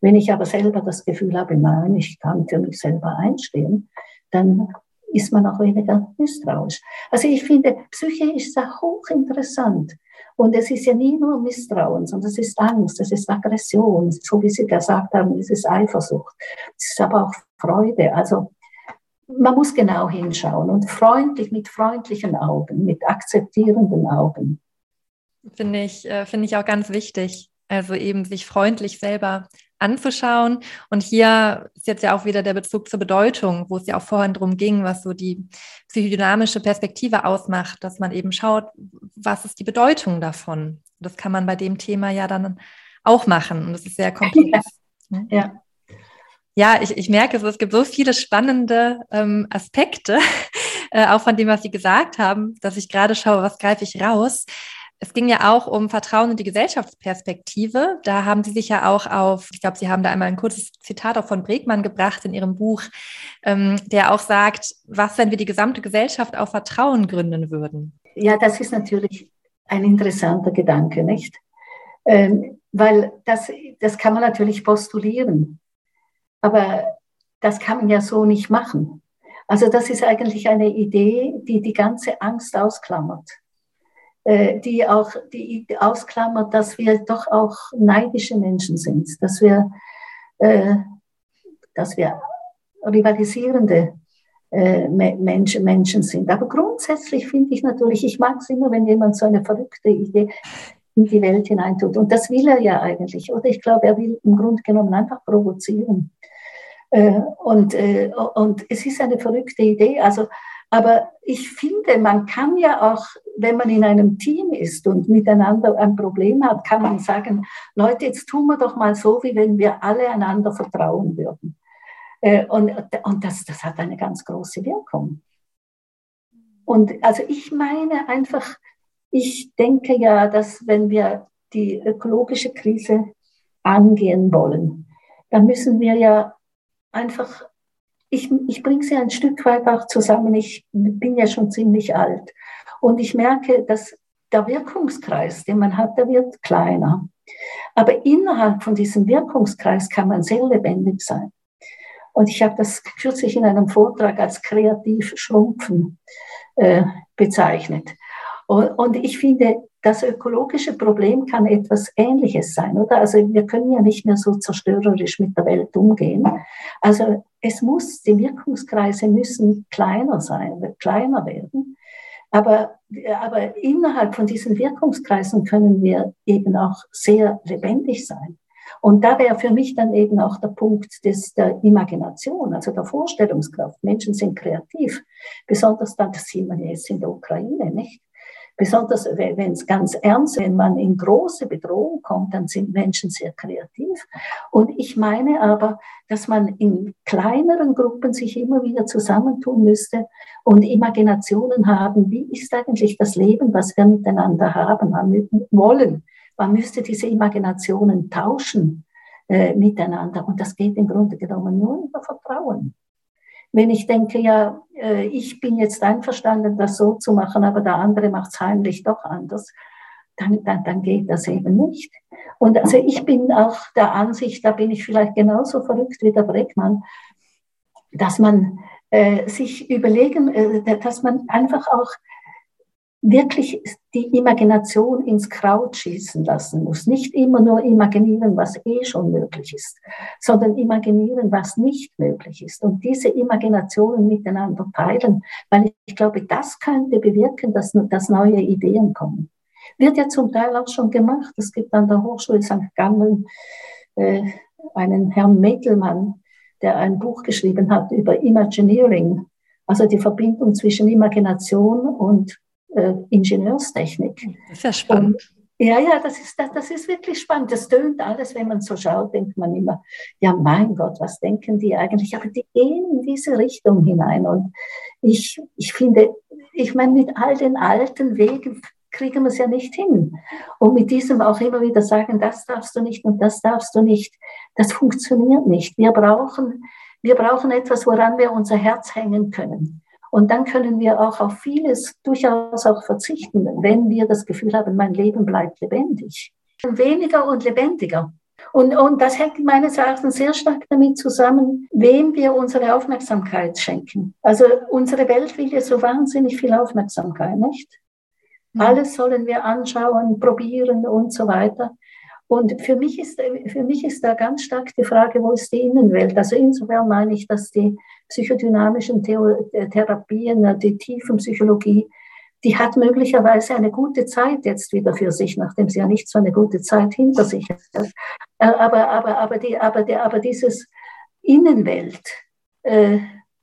Wenn ich aber selber das Gefühl habe, nein, ich kann für mich selber einstehen, dann ist man auch weniger misstrauisch. Also ich finde, Psyche ist ja hochinteressant. Und es ist ja nie nur Misstrauen, sondern es ist Angst, es ist Aggression, so wie Sie gesagt haben, es ist Eifersucht. Es ist aber auch Freude. Also man muss genau hinschauen und freundlich, mit freundlichen Augen, mit akzeptierenden Augen. Finde ich, äh, finde ich auch ganz wichtig. Also eben sich freundlich selber anzuschauen. Und hier ist jetzt ja auch wieder der Bezug zur Bedeutung, wo es ja auch vorhin darum ging, was so die psychodynamische Perspektive ausmacht, dass man eben schaut, was ist die Bedeutung davon. Das kann man bei dem Thema ja dann auch machen. Und das ist sehr komplex. Ja. ja. Ja, ich, ich merke, es gibt so viele spannende ähm, Aspekte, *laughs* äh, auch von dem, was Sie gesagt haben, dass ich gerade schaue, was greife ich raus. Es ging ja auch um Vertrauen und die Gesellschaftsperspektive. Da haben Sie sich ja auch auf, ich glaube, Sie haben da einmal ein kurzes Zitat auch von Bregmann gebracht in Ihrem Buch, ähm, der auch sagt, was, wenn wir die gesamte Gesellschaft auf Vertrauen gründen würden? Ja, das ist natürlich ein interessanter Gedanke, nicht? Ähm, weil das, das kann man natürlich postulieren, aber das kann man ja so nicht machen. Also das ist eigentlich eine Idee, die die ganze Angst ausklammert. Äh, die auch die ausklammert, dass wir doch auch neidische Menschen sind, dass wir, äh, dass wir rivalisierende äh, Menschen, Menschen sind. Aber grundsätzlich finde ich natürlich, ich mag es immer, wenn jemand so eine verrückte Idee in die Welt hineintut. Und das will er ja eigentlich. Oder ich glaube, er will im Grunde genommen einfach provozieren. Und, und es ist eine verrückte Idee. Also aber ich finde, man kann ja auch, wenn man in einem Team ist und miteinander ein Problem hat, kann man sagen, Leute, jetzt tun wir doch mal so, wie wenn wir alle einander vertrauen würden. Äh, und, und das, das hat eine ganz große Wirkung. Und also ich meine einfach, ich denke ja, dass wenn wir die ökologische Krise angehen wollen, dann müssen wir ja einfach ich, ich bringe sie ein Stück weit auch zusammen. Ich bin ja schon ziemlich alt. Und ich merke, dass der Wirkungskreis, den man hat, der wird kleiner. Aber innerhalb von diesem Wirkungskreis kann man sehr lebendig sein. Und ich habe das kürzlich in einem Vortrag als kreativ schrumpfen äh, bezeichnet. Und, und ich finde, das ökologische Problem kann etwas Ähnliches sein, oder? Also wir können ja nicht mehr so zerstörerisch mit der Welt umgehen. Also es muss, die Wirkungskreise müssen kleiner sein, kleiner werden. Aber, aber innerhalb von diesen Wirkungskreisen können wir eben auch sehr lebendig sein. Und da wäre für mich dann eben auch der Punkt des, der Imagination, also der Vorstellungskraft. Menschen sind kreativ, besonders dann, das sieht man jetzt in der Ukraine, nicht? Besonders wenn es ganz ernst, wenn man in große Bedrohung kommt, dann sind Menschen sehr kreativ. Und ich meine aber, dass man in kleineren Gruppen sich immer wieder zusammentun müsste und Imaginationen haben, wie ist eigentlich das Leben, was wir miteinander haben, wollen. Man müsste diese Imaginationen tauschen äh, miteinander. Und das geht im Grunde genommen nur über Vertrauen. Wenn ich denke, ja, äh, ich bin jetzt einverstanden, das so zu machen, aber der andere macht es heimlich doch anders, dann, dann, dann geht das eben nicht. Und also ich bin auch der Ansicht, da bin ich vielleicht genauso verrückt wie der Breckmann, dass man äh, sich überlegen, äh, dass man einfach auch wirklich die Imagination ins Kraut schießen lassen muss. Nicht immer nur imaginieren, was eh schon möglich ist, sondern imaginieren, was nicht möglich ist. Und diese Imaginationen miteinander teilen, weil ich glaube, das könnte bewirken, dass, dass neue Ideen kommen. Wird ja zum Teil auch schon gemacht. Es gibt an der Hochschule St. Gallen äh, einen Herrn Metelmann, der ein Buch geschrieben hat über Imagineering, also die Verbindung zwischen Imagination und äh, Ingenieurstechnik. Das ist ja spannend. Und, ja, ja, das ist, das, das ist wirklich spannend. Das tönt alles, wenn man so schaut, denkt man immer, ja, mein Gott, was denken die eigentlich? Aber die gehen in diese Richtung hinein. Und ich, ich finde, ich meine, mit all den alten Wegen kriegen wir es ja nicht hin. Und mit diesem auch immer wieder sagen, das darfst du nicht und das darfst du nicht, das funktioniert nicht. Wir brauchen, wir brauchen etwas, woran wir unser Herz hängen können. Und dann können wir auch auf vieles durchaus auch verzichten, wenn wir das Gefühl haben, mein Leben bleibt lebendig. Weniger und lebendiger. Und, und das hängt meines Erachtens sehr stark damit zusammen, wem wir unsere Aufmerksamkeit schenken. Also unsere Welt will ja so wahnsinnig viel Aufmerksamkeit, nicht? Mhm. Alles sollen wir anschauen, probieren und so weiter. Und für mich, ist, für mich ist da ganz stark die Frage, wo ist die Innenwelt? Also insofern meine ich, dass die psychodynamischen äh, Therapien, äh, die Tiefenpsychologie, die hat möglicherweise eine gute Zeit jetzt wieder für sich, nachdem sie ja nicht so eine gute Zeit hinter sich hat. aber, aber, aber, die, aber, die, aber dieses Innenwelt, äh,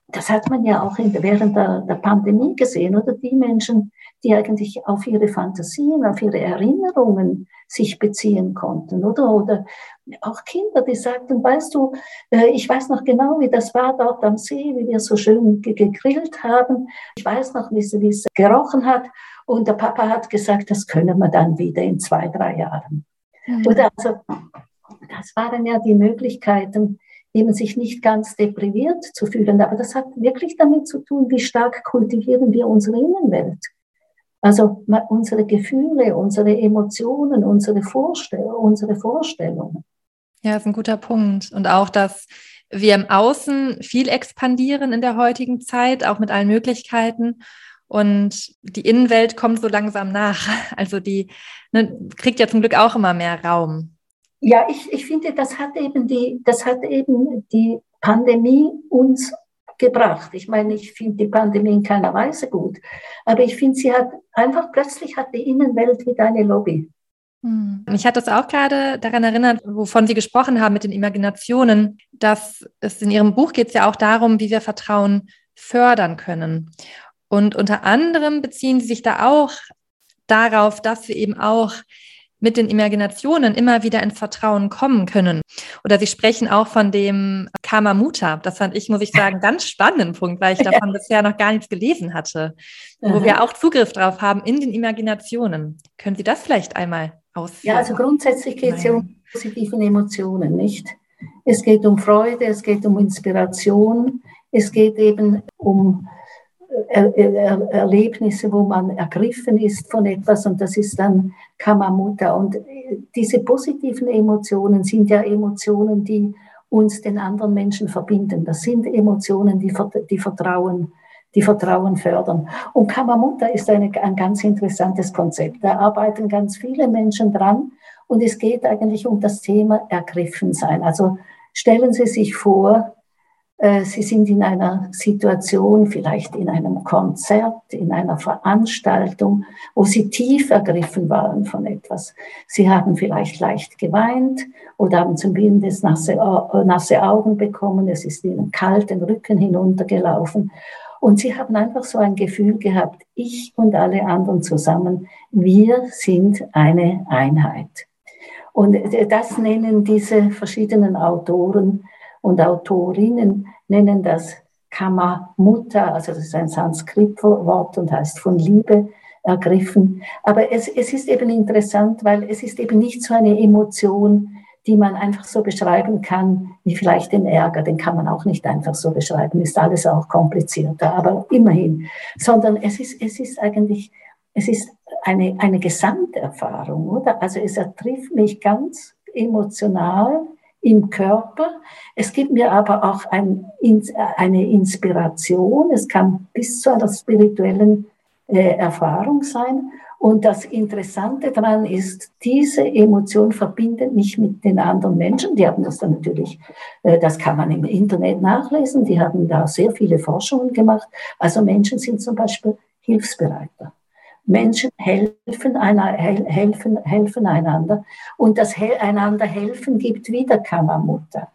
das hat man ja auch während der, der Pandemie gesehen, oder die Menschen, die eigentlich auf ihre Fantasien, auf ihre Erinnerungen sich beziehen konnten, oder? Oder auch Kinder, die sagten, weißt du, äh, ich weiß noch genau, wie das war dort am See, wie wir so schön gegrillt haben. Ich weiß noch, wie es, wie es gerochen hat. Und der Papa hat gesagt, das können wir dann wieder in zwei, drei Jahren. Mhm. Oder also, das waren ja die Möglichkeiten, eben sich nicht ganz depriviert zu fühlen. Aber das hat wirklich damit zu tun, wie stark kultivieren wir unsere Innenwelt. Also unsere Gefühle, unsere Emotionen, unsere, Vorstell unsere Vorstellungen. Ja, das ist ein guter Punkt. Und auch, dass wir im Außen viel expandieren in der heutigen Zeit, auch mit allen Möglichkeiten. Und die Innenwelt kommt so langsam nach. *laughs* Also die ne, kriegt ja zum Glück auch immer mehr Raum. Ja, ich, ich finde, das hat eben die, das hat eben die Pandemie uns gebracht. Ich meine, ich finde die Pandemie in keiner Weise gut, aber ich finde, sie hat einfach plötzlich hat die Innenwelt wieder eine Lobby. Hm. Ich hatte es auch gerade daran erinnert, wovon Sie gesprochen haben mit den Imaginationen, dass es in Ihrem Buch geht es ja auch darum, wie wir Vertrauen fördern können. Und unter anderem beziehen Sie sich da auch darauf, dass wir eben auch mit den Imaginationen immer wieder ins Vertrauen kommen können. Oder Sie sprechen auch von dem Karma Muta. Das fand ich, muss ich sagen, *laughs* ganz spannenden Punkt, weil ich davon bisher noch gar nichts gelesen hatte, wo wir auch Zugriff drauf haben in den Imaginationen. Können Sie das vielleicht einmal ausführen? Ja, also grundsätzlich geht es ja um positiven Emotionen, nicht? Es geht um Freude, es geht um Inspiration, es geht eben um er er Erlebnisse, wo man ergriffen ist von etwas und das ist dann Kamamuta. Und diese positiven Emotionen sind ja Emotionen, die uns den anderen Menschen verbinden. Das sind Emotionen, die, die Vertrauen, die Vertrauen fördern. Und Kamamuta ist eine, ein ganz interessantes Konzept. Da arbeiten ganz viele Menschen dran und es geht eigentlich um das Thema Ergriffen sein. Also stellen Sie sich vor, äh, Sie sind in einer Situation, vielleicht in einem Konzert, in einer Veranstaltung, wo Sie tief ergriffen waren von etwas. Sie haben vielleicht leicht geweint oder haben zumindest nasse, äh, nasse Augen bekommen. Es ist Ihnen kalt den Rücken hinuntergelaufen. Und Sie haben einfach so ein Gefühl gehabt, ich und alle anderen zusammen, wir sind eine Einheit. Und äh, das nennen diese verschiedenen Autoren und Autorinnen nennen das Kama Mutter, also das ist ein Sanskrit-Wort und heißt von Liebe ergriffen. Aber es, es ist eben interessant, weil es ist eben nicht so eine Emotion, die man einfach so beschreiben kann, wie vielleicht den Ärger, den kann man auch nicht einfach so beschreiben, ist alles auch komplizierter, aber immerhin, sondern es ist, es ist eigentlich, es ist eine, eine Gesamterfahrung, oder? Also es ertrifft mich ganz emotional im Körper. Es gibt mir aber auch ein, eine Inspiration. Es kann bis zu einer spirituellen äh, Erfahrung sein. Und das Interessante daran ist, diese Emotion verbindet mich mit den anderen Menschen. Die haben das dann natürlich, äh, das kann man im Internet nachlesen. Die haben da sehr viele Forschungen gemacht. Also Menschen sind zum Beispiel hilfsbereiter. Menschen helfen, einer, helfen, helfen einander. Und das einander helfen gibt wieder Kammermutter.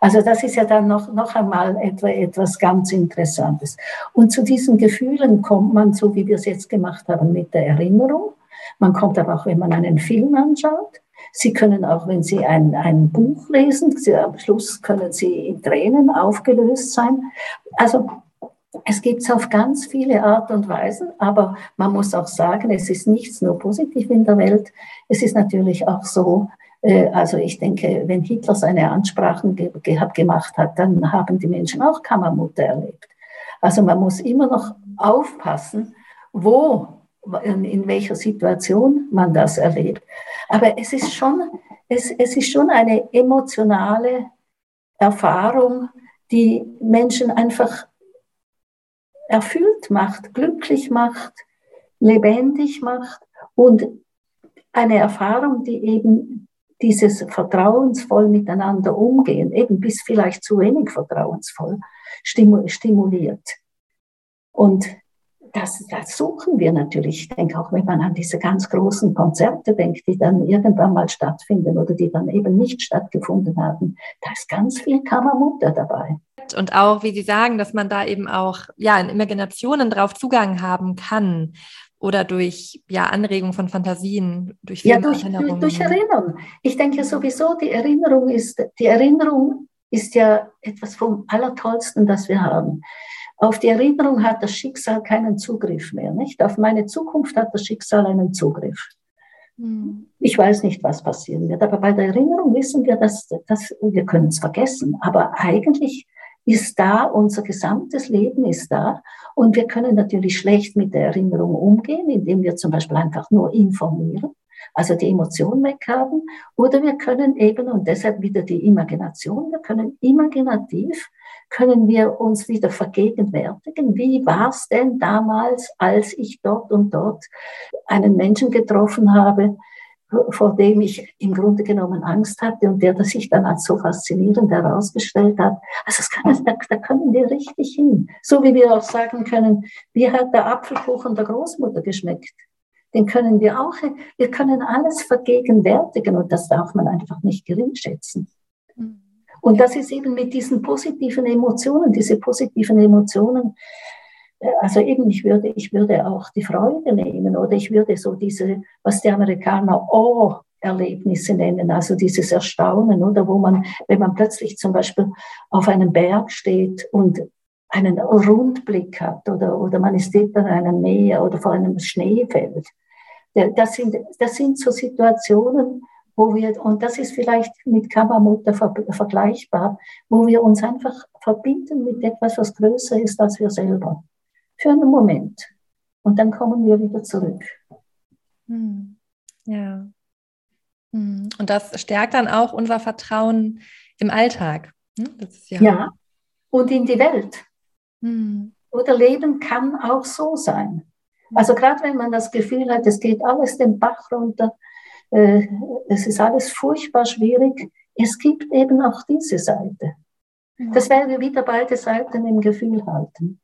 Also das ist ja dann noch, noch einmal etwas ganz Interessantes. Und zu diesen Gefühlen kommt man, so wie wir es jetzt gemacht haben, mit der Erinnerung. Man kommt aber auch, wenn man einen Film anschaut. Sie können auch, wenn Sie ein, ein Buch lesen, Sie, am Schluss können Sie in Tränen aufgelöst sein. Also es gibt es auf ganz viele Art und Weisen, aber man muss auch sagen, es ist nichts nur positiv in der Welt. Es ist natürlich auch so, äh, also ich denke, wenn Hitler seine Ansprachen ge gemacht hat, dann haben die Menschen auch Kammermutter erlebt. Also man muss immer noch aufpassen, wo, in, in welcher Situation man das erlebt. Aber es ist schon, es, es ist schon eine emotionale Erfahrung, die Menschen einfach erfüllt macht, glücklich macht, lebendig macht und eine Erfahrung, die eben dieses vertrauensvoll miteinander umgehen, eben bis vielleicht zu wenig vertrauensvoll, stimuliert. Und das, das suchen wir natürlich. Ich denke auch, wenn man an diese ganz großen Konzerte denkt, die dann irgendwann mal stattfinden oder die dann eben nicht stattgefunden haben, da ist ganz viel Kammermutter dabei. Und auch, wie Sie sagen, dass man da eben auch ja in Imaginationen drauf Zugang haben kann oder durch ja, Anregung von Fantasien, durch Ja, durch, durch, durch Erinnerung. Ich denke sowieso, die Erinnerung ist, die Erinnerung ist ja etwas vom Allertollsten, das wir haben. Auf die Erinnerung hat das Schicksal keinen Zugriff mehr, nicht? Auf meine Zukunft hat das Schicksal einen Zugriff. Hm. Ich weiß nicht, was passieren wird, aber bei der Erinnerung wissen wir, dass, dass wir können es vergessen. Aber eigentlich ist da, unser gesamtes Leben ist da. Und wir können natürlich schlecht mit der Erinnerung umgehen, indem wir zum Beispiel einfach nur informieren, also die Emotion weghaben. Oder wir können eben, und deshalb wieder die Imagination, wir können imaginativ können wir uns wieder vergegenwärtigen, wie war es denn damals, als ich dort und dort einen Menschen getroffen habe, vor dem ich im Grunde genommen Angst hatte und der das sich dann als so faszinierend herausgestellt hat. Also das kann, da, da können wir richtig hin. So wie wir auch sagen können, wie hat der Apfelkuchen der Großmutter geschmeckt? Den können wir auch, wir können alles vergegenwärtigen und das darf man einfach nicht geringschätzen. Mhm. Und das ist eben mit diesen positiven Emotionen, diese positiven Emotionen, äh, also eben, ich würde, ich würde auch die Freude nehmen oder ich würde so diese, was die Amerikaner oh Erlebnisse nennen, also dieses Erstaunen, oder wo man, wenn man plötzlich zum Beispiel auf einem Berg steht und einen Rundblick hat oder, oder man steht an einem Meer oder vor einem Schneefeld. Das sind, das sind so Situationen, wo wir, und das ist vielleicht mit ver vergleichbar, wo wir uns einfach verbinden mit etwas, was größer ist als wir selber. Für einen Moment. Und dann kommen wir wieder zurück. Hm. Ja. Hm. Und das stärkt dann auch unser Vertrauen im Alltag. Hm? Ja, ja, und in die Welt. Hm. Oder Leben kann auch so sein. Also gerade wenn man das Gefühl hat, es geht alles den Bach runter, es ist alles furchtbar schwierig. Es gibt eben auch diese Seite. Mhm. Das werden wir wieder beide Seiten im Gefühl halten.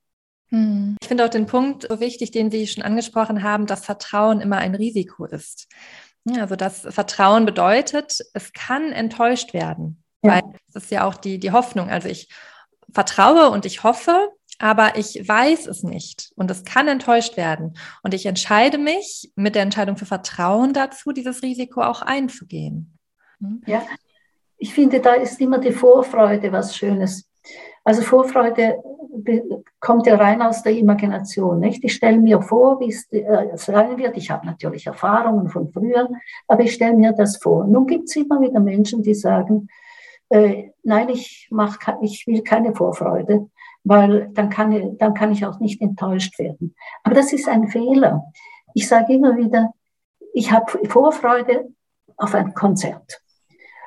Mhm. Ich finde auch den Punkt so wichtig, den Sie schon angesprochen haben, dass Vertrauen immer ein Risiko ist. Also das Vertrauen bedeutet, es kann enttäuscht werden, ja. weil das ist ja auch die, die Hoffnung. Also ich vertraue und ich hoffe, aber ich weiß es nicht und es kann enttäuscht werden. Und ich entscheide mich mit der Entscheidung für Vertrauen dazu, dieses Risiko auch einzugehen. Hm? Ja, ich finde, da ist immer die Vorfreude was Schönes. Also Vorfreude kommt ja rein aus der Imagination. Nicht? Ich stelle mir vor, wie es äh, sein wird. Ich habe natürlich Erfahrungen von früher, aber ich stelle mir das vor. Nun gibt es immer wieder Menschen, die sagen, äh, nein, ich, mach, ich will keine Vorfreude weil dann kann, dann kann ich auch nicht enttäuscht werden. Aber das ist ein Fehler. Ich sage immer wieder, ich habe Vorfreude auf ein Konzert.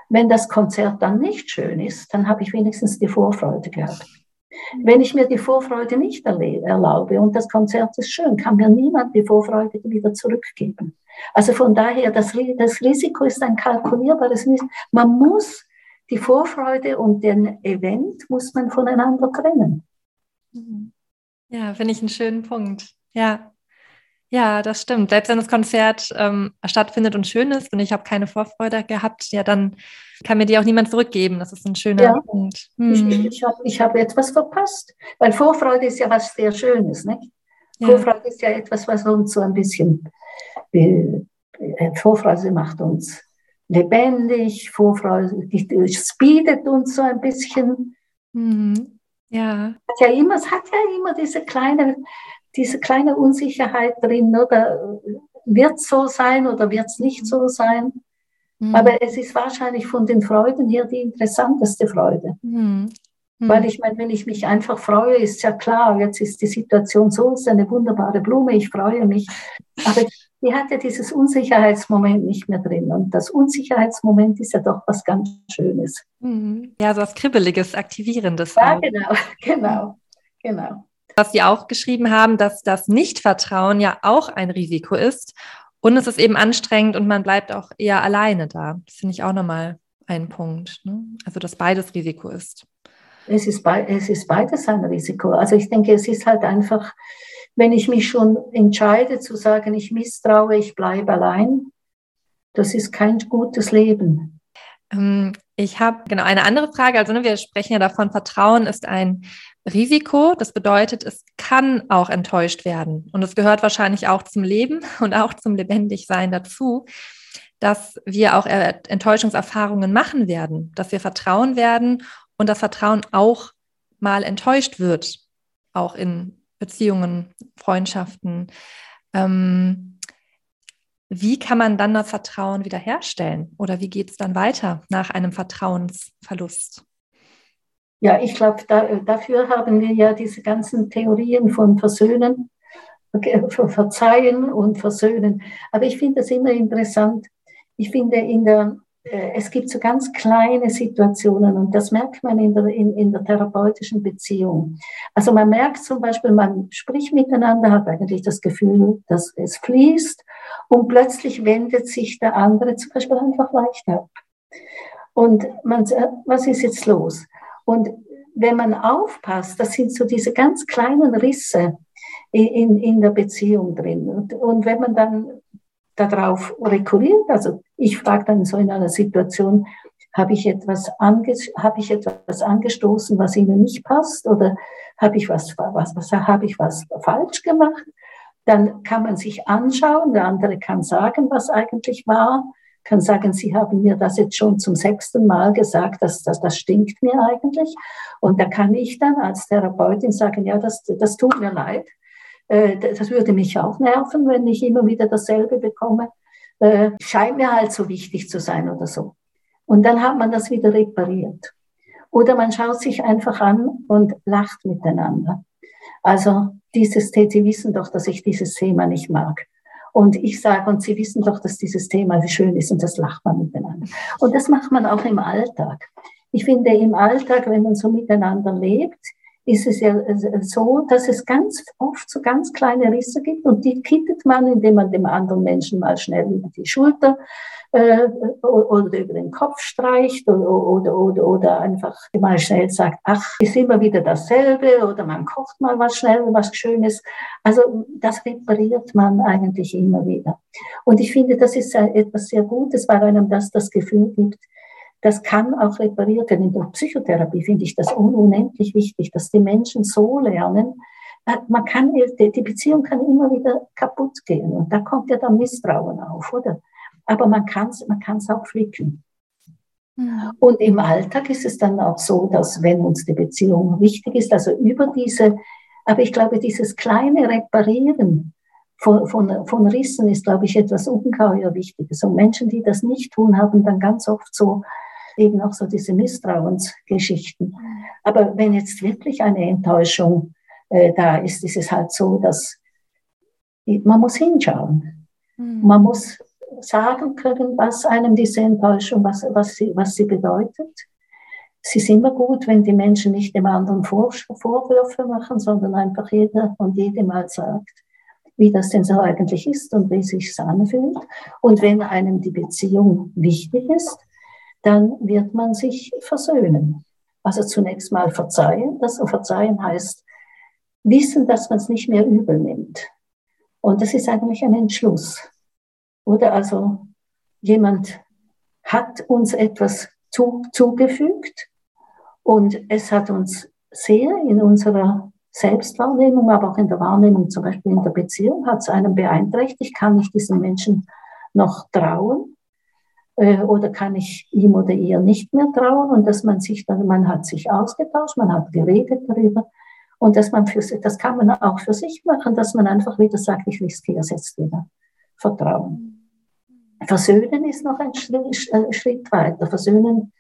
Wenn das Konzert dann nicht schön ist, dann habe ich wenigstens die Vorfreude gehabt. Wenn ich mir die Vorfreude nicht erlaube und das Konzert ist schön, kann mir niemand die Vorfreude wieder zurückgeben. Also von daher, das, das Risiko ist ein kalkulierbares Risiko. Man muss die Vorfreude und den Event muss man voneinander trennen. Mhm. Ja, finde ich einen schönen Punkt. Ja. Ja, das stimmt. Selbst wenn das Konzert ähm, stattfindet und schön ist und ich habe keine Vorfreude gehabt, ja, dann kann mir die auch niemand zurückgeben. Das ist ein schöner ja. Punkt. Hm. Ich, ich habe hab etwas verpasst. Weil Vorfreude ist ja was sehr Schönes, nicht? Ja. Vorfreude ist ja etwas, was uns so ein bisschen, äh, Vorfreude macht uns lebendig, Vorfreude, es bietet uns so ein bisschen. Mhm. Ja. Hat ja immer, es hat ja immer diese kleine, diese kleine Unsicherheit drin, oder wird es so sein oder wird es nicht so sein? Mhm. Aber es ist wahrscheinlich von den Freuden her die interessanteste Freude. Mhm. Weil mhm. ich meine, wenn ich mich einfach freue, ist ja klar, jetzt ist die Situation so, es ist eine wunderbare Blume, ich freue mich. Aber die hat ja dieses Unsicherheitsmoment nicht mehr drin. Und das Unsicherheitsmoment ist ja doch was ganz Schönes. Mhm. Ja, so was Kribbeliges, Aktivierendes. Ja, auch. genau, *laughs* genau, genau. Was Sie auch geschrieben haben, dass das Nichtvertrauen ja auch ein Risiko ist. Und es ist eben anstrengend und man bleibt auch eher alleine da. Das finde ich auch nochmal ein Punkt. Ne? Also, dass beides Risiko ist. Es ist, es ist beides ein Risiko. Also ich denke, es ist halt einfach wenn ich mich schon entscheide zu sagen, ich misstraue, ich bleibe allein, das ist kein gutes Leben. Ähm, ich habe genau eine andere Frage. Also ne, wir sprechen ja davon, Vertrauen ist ein Risiko. Das bedeutet, es kann auch enttäuscht werden. Und es gehört wahrscheinlich auch zum Leben *laughs* und auch zum Lebendigsein dazu, dass wir auch Enttäuschungserfahrungen machen werden, dass wir vertrauen werden und das Vertrauen auch mal enttäuscht wird, auch in Beziehungen, Freundschaften. Ähm, wie kann man dann das Vertrauen wiederherstellen? Oder wie geht es dann weiter nach einem Vertrauensverlust? Ja, ich glaube, da, dafür haben wir ja diese ganzen Theorien von Versöhnen, Verzeihen und Versöhnen. Aber ich finde das immer interessant. Ich finde, in der, es gibt so ganz kleine Situationen und das merkt man in der, in, in der therapeutischen Beziehung. Also man merkt zum Beispiel, man spricht miteinander, hat eigentlich das Gefühl, dass es fließt und plötzlich wendet sich der andere zum Beispiel einfach leicht ab. Und man sagt, was ist jetzt los? Und wenn man aufpasst, das sind so diese ganz kleinen Risse in, in der Beziehung drin. Und, und wenn man dann darauf rekurriert, also ich frage dann so in einer Situation, habe ich etwas, habe ich etwas angestoßen, was Ihnen nicht passt oder habe ich was, was, was, habe ich was falsch gemacht? dann kann man sich anschauen, der andere kann sagen, was eigentlich war, kann sagen, Sie haben mir das jetzt schon zum sechsten Mal gesagt, dass, dass das stinkt mir eigentlich. Und da kann ich dann als Therapeutin sagen, ja, das, das tut mir leid. Äh, das würde mich auch nerven, wenn ich immer wieder dasselbe bekomme. Äh, scheint mir halt so wichtig zu sein oder so. Und dann hat man das wieder repariert. Oder man schaut sich einfach an und lacht miteinander. Also dieses, Sie wissen doch, dass ich dieses Thema nicht mag. Und ich sage, und Sie wissen doch, dass dieses Thema schön ist und das lacht man miteinander. Und das macht man auch im Alltag. Ich finde, im Alltag, wenn man so miteinander lebt, ist es ja so, dass es ganz oft so ganz kleine Risse gibt und die kittet man, indem man dem anderen Menschen mal schnell über die Schulter äh, oder über den Kopf streicht oder, oder, oder, oder einfach mal schnell sagt, ach, ist immer wieder dasselbe oder man kocht mal was schnell, was Schönes. Also das repariert man eigentlich immer wieder. Und ich finde, das ist etwas sehr Gutes, weil einem das das Gefühl gibt, das kann auch repariert werden. In der Psychotherapie finde ich das unendlich wichtig, dass die Menschen so lernen, äh, man kann, die Beziehung kann immer wieder kaputt gehen und da kommt ja dann Misstrauen auf, oder? aber man kann es man kann's auch flicken. Ja. Und im Alltag ist es dann auch so, dass wenn uns die Beziehung wichtig ist, also über diese, aber ich glaube, dieses kleine Reparieren von, von, von Rissen ist, glaube ich, etwas ungeheuer Wichtiges. Und Menschen, die das nicht tun, haben dann ganz oft so eben auch so diese Misstrauensgeschichten. Aber wenn jetzt wirklich eine Enttäuschung äh, da ist, ist es halt so, dass man muss hinschauen. Mhm. Man muss sagen können, was einem diese Enttäuschung, was, was, sie, was sie bedeutet. Es ist immer gut, wenn die Menschen nicht dem anderen Vor Vorwürfe machen, sondern einfach jeder und jedem mal sagt, wie das denn so eigentlich ist und wie sich es anfühlt. Und wenn einem die Beziehung wichtig ist, dann wird man sich versöhnen. Also zunächst mal verzeihen. Das Verzeihen heißt wissen, dass man es nicht mehr übel nimmt. Und das ist eigentlich ein Entschluss. Oder also jemand hat uns etwas zu, zugefügt und es hat uns sehr in unserer Selbstwahrnehmung, aber auch in der Wahrnehmung, zum Beispiel in der Beziehung, hat es einen beeinträchtigt. Kann ich diesem Menschen noch trauen? Äh, oder kann ich ihm oder ihr nicht mehr trauen? Und dass man sich dann, man hat sich ausgetauscht, man hat geredet darüber. Und dass man für das kann man auch für sich machen, dass man einfach wieder sagt, ich riskiere es jetzt wieder. Vertrauen. Versöhnen ist noch ein Schritt weiter. Versöhnen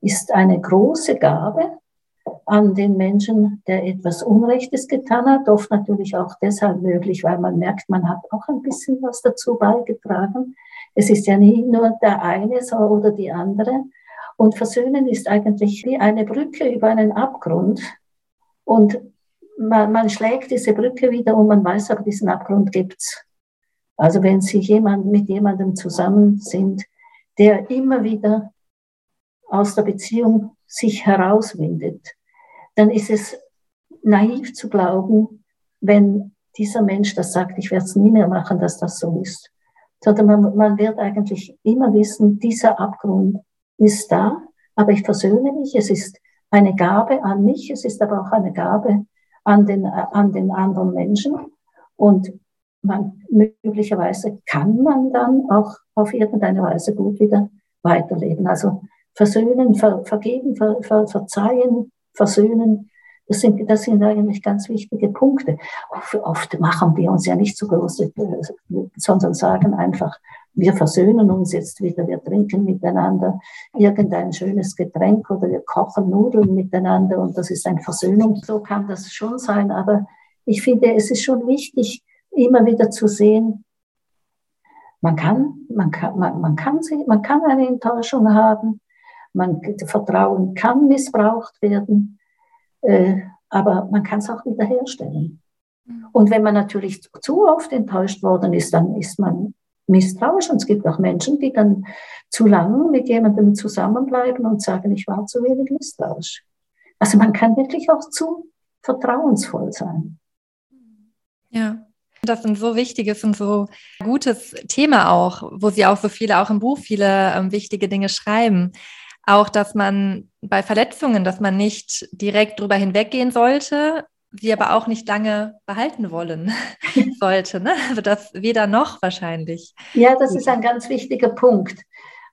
ist eine große Gabe an den Menschen, der etwas Unrechtes getan hat. Oft natürlich auch deshalb möglich, weil man merkt, man hat auch ein bisschen was dazu beigetragen. Es ist ja nie nur der eine oder die andere. Und Versöhnen ist eigentlich wie eine Brücke über einen Abgrund. Und man, man schlägt diese Brücke wieder und man weiß aber, diesen Abgrund gibt's. Also wenn Sie jemand, mit jemandem zusammen sind, der immer wieder aus der Beziehung sich herauswindet, dann ist es naiv zu glauben, wenn dieser Mensch das sagt, ich werde es nie mehr machen, dass das so ist. Sondern man, man wird eigentlich immer wissen, dieser Abgrund ist da, aber ich versöhne mich. Es ist eine Gabe an mich, es ist aber auch eine Gabe an den, an den anderen Menschen. Und man, möglicherweise kann man dann auch auf irgendeine Weise gut wieder weiterleben. Also versöhnen, ver, vergeben, ver, ver, verzeihen, versöhnen, das sind, das sind eigentlich ganz wichtige Punkte. Oft machen wir uns ja nicht so groß, äh, sondern sagen einfach, wir versöhnen uns jetzt wieder, wir trinken miteinander irgendein schönes Getränk oder wir kochen Nudeln miteinander und das ist eine Versöhnung. So kann das schon sein, aber ich finde, es ist schon wichtig, immer wieder zu sehen, man kann, man kann, man, man kann, sie, man kann eine Enttäuschung haben, man, Vertrauen kann missbraucht werden, äh, aber man kann es auch wiederherstellen. Und wenn man natürlich zu oft enttäuscht worden ist, dann ist man misstrauisch. Und es gibt auch Menschen, die dann zu lange mit jemandem zusammenbleiben und sagen, ich war zu wenig misstrauisch. Also man kann wirklich auch zu vertrauensvoll sein. Ja. Das ist ein so wichtiges und so gutes Thema auch, wo Sie auch so viele, auch im Buch viele ähm, wichtige Dinge schreiben. Auch, dass man bei Verletzungen, dass man nicht direkt drüber hinweggehen sollte, sie aber auch nicht lange behalten wollen *laughs* sollte. Ne? Also das weder noch wahrscheinlich. Ja, das ist ein ganz wichtiger Punkt.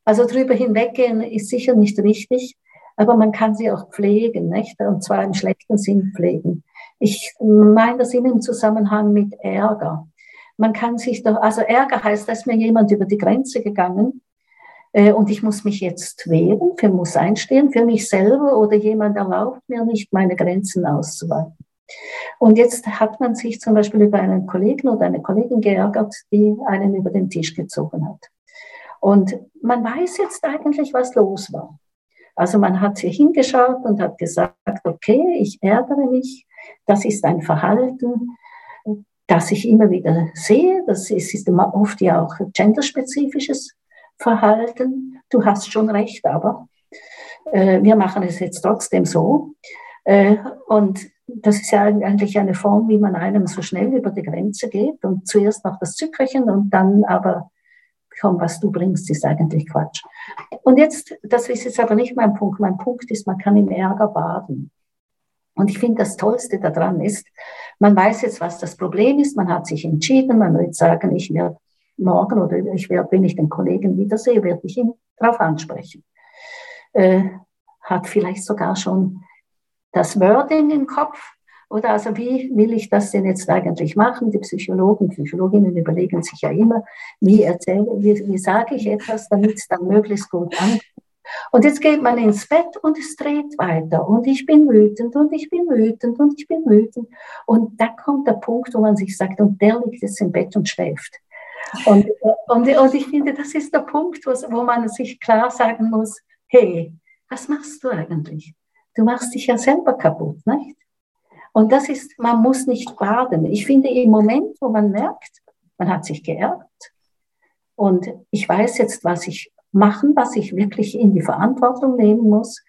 Also drüber hinweggehen ist sicher nicht richtig, aber man kann sie auch pflegen, nicht? und zwar im schlechten Sinn pflegen. Ich meine das immer im Zusammenhang mit Ärger. Man kann sich doch, also Ärger heißt, dass mir jemand über die Grenze gegangen und ich muss mich jetzt wehren, für muss einstehen, für mich selber oder jemand erlaubt mir nicht, meine Grenzen auszuweiten. Und jetzt hat man sich zum Beispiel über einen Kollegen oder eine Kollegin geärgert, die einen über den Tisch gezogen hat. Und man weiß jetzt eigentlich, was los war. Also man hat hier hingeschaut und hat gesagt, okay, ich ärgere mich, das ist ein Verhalten, das ich immer wieder sehe, das ist, ist oft ja auch genderspezifisches Verhalten. Du hast schon recht, aber äh, wir machen es jetzt trotzdem so. Äh, und das ist ja eigentlich eine Form, wie man einem so schnell über die Grenze geht und zuerst noch das Zückerchen und dann aber, komm, was du bringst, ist eigentlich Quatsch. Und jetzt, das ist jetzt aber nicht mein Punkt. Mein Punkt ist, man kann im Ärger baden. Und ich finde, das Tollste daran ist, man weiß jetzt, was das Problem ist, man hat sich entschieden, man wird sagen, ich werde morgen oder ich werde, wenn ich den Kollegen wiedersehe, werde ich ihn darauf ansprechen. Äh, hat vielleicht sogar schon das Wording im Kopf. Oder also wie will ich das denn jetzt eigentlich machen? Die Psychologen, Psychologinnen überlegen sich ja immer, wie erzähle, wie, wie sage ich etwas, damit es dann möglichst gut ankommt. Und jetzt geht man ins Bett und es dreht weiter. Und ich bin wütend und ich bin wütend und ich bin wütend. Und da kommt der Punkt, wo man sich sagt, und der liegt jetzt im Bett und schläft. Und, und, und ich finde, das ist der Punkt, wo man sich klar sagen muss, hey, was machst du eigentlich? Du machst dich ja selber kaputt, nicht? Und das ist, man muss nicht baden. Ich finde, im Moment, wo man merkt, man hat sich geärgert und ich weiß jetzt, was ich machen, was ich wirklich in die Verantwortung nehmen muss,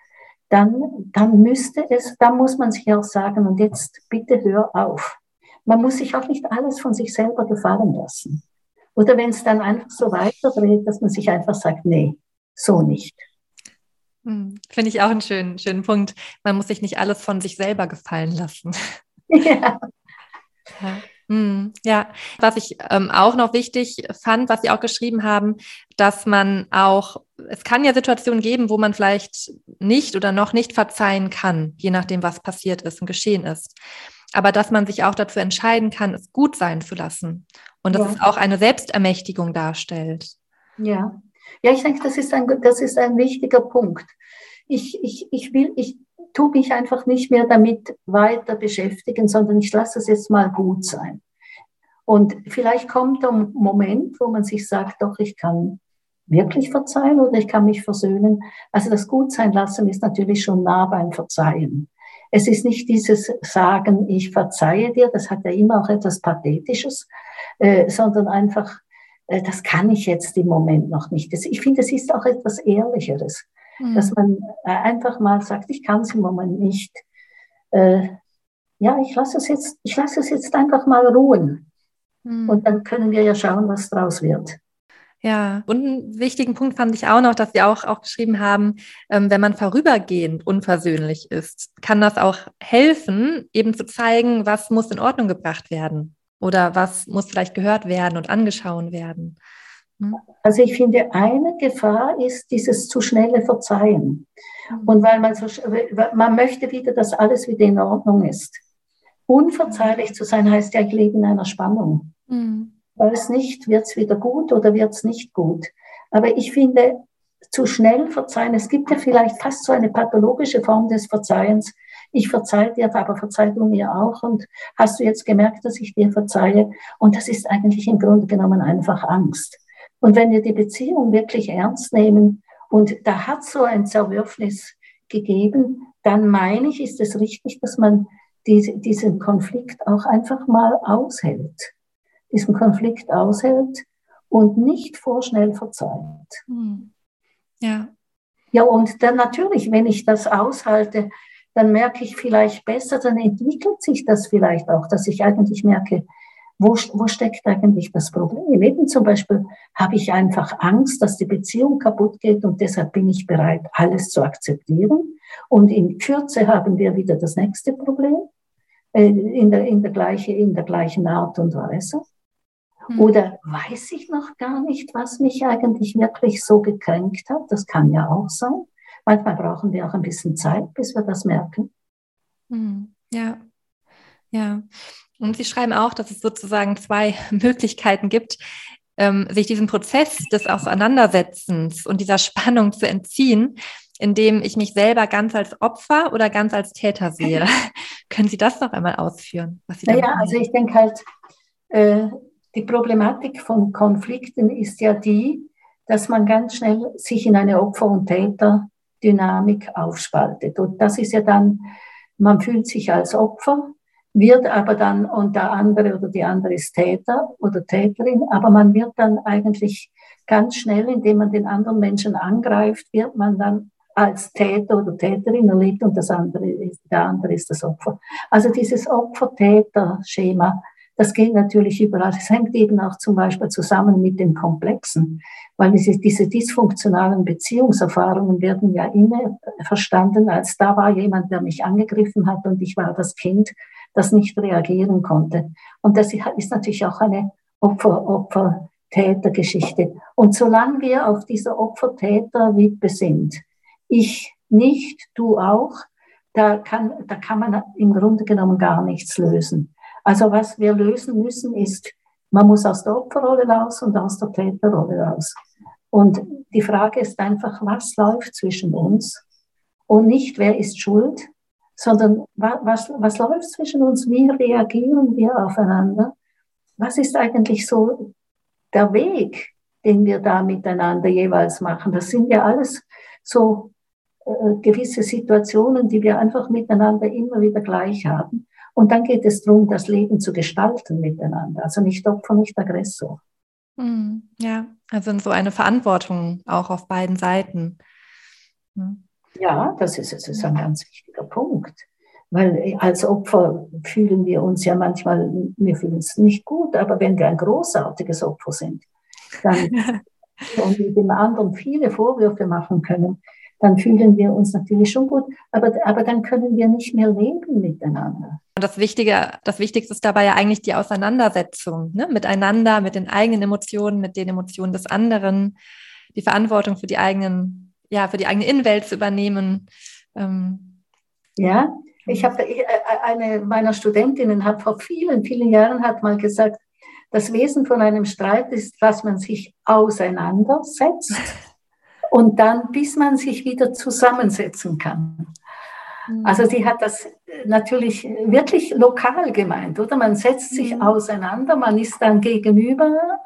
dann, dann müsste es, dann muss man sich auch sagen, und jetzt bitte hör auf. Man muss sich auch nicht alles von sich selber gefallen lassen. Oder wenn es dann einfach so weiterdreht, dass man sich einfach sagt, nee, so nicht. Hm, finde ich auch einen schönen, schönen Punkt. Man muss sich nicht alles von sich selber gefallen lassen. Ja. *laughs* ja. Hm, ja, was ich ähm, auch noch wichtig fand, was Sie auch geschrieben haben, dass man auch, es kann ja Situationen geben, wo man vielleicht nicht oder noch nicht verzeihen kann, je nachdem, was passiert ist und geschehen ist. Aber dass man sich auch dazu entscheiden kann, es gut sein zu lassen und dass ja. es auch eine Selbstermächtigung darstellt. Ja, ja, ich denke, das ist ein, das ist ein wichtiger Punkt. Ich, ich, ich will, ich tue mich einfach nicht mehr damit weiter beschäftigen, sondern ich lasse es jetzt mal gut sein. Und vielleicht kommt der Moment, wo man sich sagt, doch, ich kann wirklich verzeihen oder ich kann mich versöhnen. Also das Gutsein lassen ist natürlich schon nah beim Verzeihen. Es ist nicht dieses Sagen, ich verzeihe dir, das hat ja immer auch etwas Pathetisches, äh, sondern einfach, äh, das kann ich jetzt im Moment noch nicht. Das, ich finde, es ist auch etwas Ehrlicheres, mhm. dass man äh, einfach mal sagt, ich kann es im Moment nicht. Äh, ja, ich lasse es jetzt, ich lasse es jetzt einfach mal ruhen. Mhm. Und dann können wir ja schauen, was draus wird. Ja, und einen wichtigen Punkt fand ich auch noch, dass Sie auch, auch geschrieben haben, ähm, wenn man vorübergehend unversöhnlich ist, kann das auch helfen, eben zu zeigen, was muss in Ordnung gebracht werden oder was muss vielleicht gehört werden und angeschaut werden. Hm? Also ich finde, eine Gefahr ist dieses zu schnelle Verzeihen. Hm. Und weil man so, man möchte wieder, dass alles wieder in Ordnung ist. Unverzeihlich zu sein heißt ja, ich lebe in einer Spannung. Mhm weiß nicht, wird es wieder gut oder wird es nicht gut. Aber ich finde, zu schnell verzeihen, es gibt ja vielleicht fast so eine pathologische Form des Verzeihens. Ich verzeihe dir, aber verzeih du mir auch. Und hast du jetzt gemerkt, dass ich dir verzeihe? Und das ist eigentlich im Grunde genommen einfach Angst. Und wenn wir die Beziehung wirklich ernst nehmen und da hat so ein Zerwürfnis gegeben, dann meine ich, ist es richtig, dass man diese, diesen Konflikt auch einfach mal aushält diesen Konflikt aushält und nicht vorschnell verzeiht. Hm. Ja. Ja, und dann natürlich, wenn ich das aushalte, dann merke ich vielleicht besser, dann entwickelt sich das vielleicht auch, dass ich eigentlich merke, wo, wo steckt eigentlich das Problem? Eben zum Beispiel habe ich einfach Angst, dass die Beziehung kaputt geht und deshalb bin ich bereit, alles zu akzeptieren. Und in Kürze haben wir wieder das nächste Problem äh, in, der, in, der gleiche, in der gleichen Art und Weise. Hm. Oder weiß ich noch gar nicht, was mich eigentlich wirklich so gekränkt hat? Das kann ja auch sein. Manchmal brauchen wir auch ein bisschen Zeit, bis wir das merken. Hm. Ja, ja. Und Sie schreiben auch, dass es sozusagen zwei *laughs* Möglichkeiten gibt, ähm, sich diesem Prozess des Auseinandersetzens und dieser Spannung zu entziehen, indem ich mich selber ganz als Opfer oder ganz als Täter sehe. *laughs* Können Sie das noch einmal ausführen? Was Sie naja, also ich denke halt, äh, die Problematik von Konflikten ist ja die, dass man ganz schnell sich in eine Opfer- und Täterdynamik aufspaltet. Und das ist ja dann, man fühlt sich als Opfer, wird aber dann, und der andere oder die andere ist Täter oder Täterin, aber man wird dann eigentlich ganz schnell, indem man den anderen Menschen angreift, wird man dann als Täter oder Täterin erlebt und das andere ist, der andere ist das Opfer. Also dieses Opfer-Täter-Schema das geht natürlich überall. Es hängt eben auch zum Beispiel zusammen mit den Komplexen, weil diese, diese dysfunktionalen Beziehungserfahrungen werden ja immer verstanden, als da war jemand, der mich angegriffen hat und ich war das Kind, das nicht reagieren konnte. Und das ist natürlich auch eine Opfer, Opfer, Tätergeschichte. Und solange wir auf dieser Opfer-Täter-Wippe sind, ich nicht, du auch, da kann, da kann man im Grunde genommen gar nichts lösen. Also was wir lösen müssen ist, man muss aus der Opferrolle raus und aus der Täterrolle raus. Und die Frage ist einfach, was läuft zwischen uns? Und nicht, wer ist schuld, sondern was, was läuft zwischen uns? Wie reagieren wir aufeinander? Was ist eigentlich so der Weg, den wir da miteinander jeweils machen? Das sind ja alles so äh, gewisse Situationen, die wir einfach miteinander immer wieder gleich haben. Und dann geht es darum, das Leben zu gestalten miteinander. Also nicht Opfer, nicht Aggressor. Hm, ja, also so eine Verantwortung auch auf beiden Seiten. Ja, das ist, das ist ein ganz wichtiger Punkt. Weil als Opfer fühlen wir uns ja manchmal, wir fühlen uns nicht gut, aber wenn wir ein großartiges Opfer sind, dann *laughs* und dem anderen viele Vorwürfe machen können, dann fühlen wir uns natürlich schon gut, aber, aber dann können wir nicht mehr leben miteinander. Das Wichtige, das Wichtigste ist dabei ja eigentlich die Auseinandersetzung ne? miteinander, mit den eigenen Emotionen, mit den Emotionen des anderen, die Verantwortung für die eigenen, ja, für die eigene Innenwelt zu übernehmen. Ähm, ja, ich habe äh, eine meiner Studentinnen hat vor vielen, vielen Jahren hat mal gesagt, das Wesen von einem Streit ist, dass man sich auseinandersetzt *laughs* und dann, bis man sich wieder zusammensetzen kann. Mhm. Also sie hat das natürlich wirklich lokal gemeint, oder? Man setzt sich mhm. auseinander, man ist dann gegenüber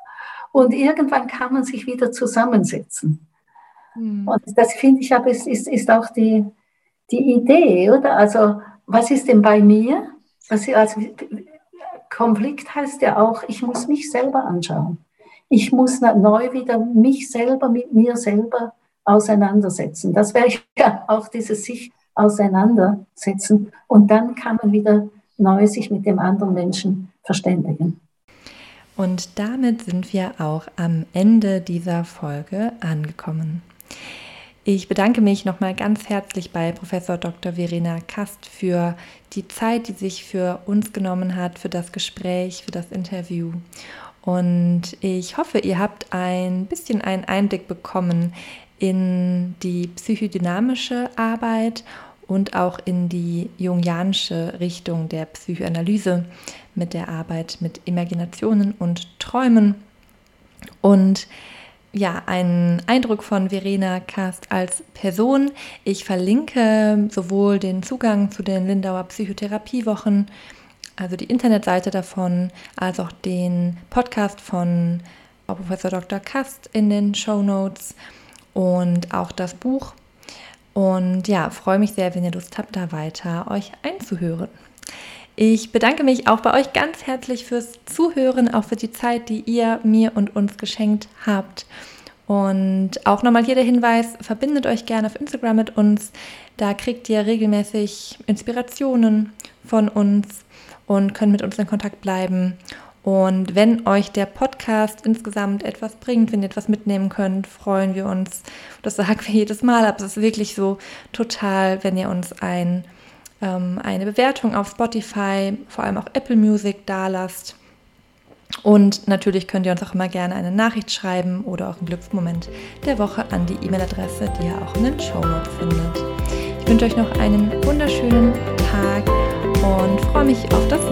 und irgendwann kann man sich wieder zusammensetzen. Mhm. Und das finde ich aber, ist, ist, ist auch die, die Idee, oder? Also was ist denn bei mir? Also, also Konflikt heißt ja auch, ich muss mich selber anschauen. Ich muss neu wieder mich selber mit mir selber auseinandersetzen. Das wäre ja auch dieses sich auseinandersetzen. Und dann kann man wieder neu sich mit dem anderen Menschen verständigen. Und damit sind wir auch am Ende dieser Folge angekommen. Ich bedanke mich nochmal ganz herzlich bei Professor Dr. Verena Kast für die Zeit, die sich für uns genommen hat, für das Gespräch, für das Interview. Und ich hoffe, ihr habt ein bisschen einen Einblick bekommen in die psychodynamische Arbeit und auch in die jungianische Richtung der Psychoanalyse mit der Arbeit mit Imaginationen und Träumen. Und ja, einen Eindruck von Verena Kast als Person. Ich verlinke sowohl den Zugang zu den Lindauer Psychotherapiewochen, also die Internetseite davon, als auch den Podcast von Professor Dr. Kast in den Show Notes und auch das Buch. Und ja, freue mich sehr, wenn ihr Lust habt, da weiter euch einzuhören. Ich bedanke mich auch bei euch ganz herzlich fürs Zuhören, auch für die Zeit, die ihr mir und uns geschenkt habt. Und auch nochmal hier der Hinweis, verbindet euch gerne auf Instagram mit uns. Da kriegt ihr regelmäßig Inspirationen von uns und könnt mit uns in Kontakt bleiben. Und wenn euch der Podcast insgesamt etwas bringt, wenn ihr etwas mitnehmen könnt, freuen wir uns. Das sagen wir jedes Mal, aber es ist wirklich so total, wenn ihr uns ein, ähm, eine Bewertung auf Spotify, vor allem auch Apple Music da lasst. Und natürlich könnt ihr uns auch immer gerne eine Nachricht schreiben oder auch einen Glücksmoment der Woche an die E-Mail-Adresse, die ihr auch in den Show Notes findet. Ich wünsche euch noch einen wunderschönen Tag und freue mich auf das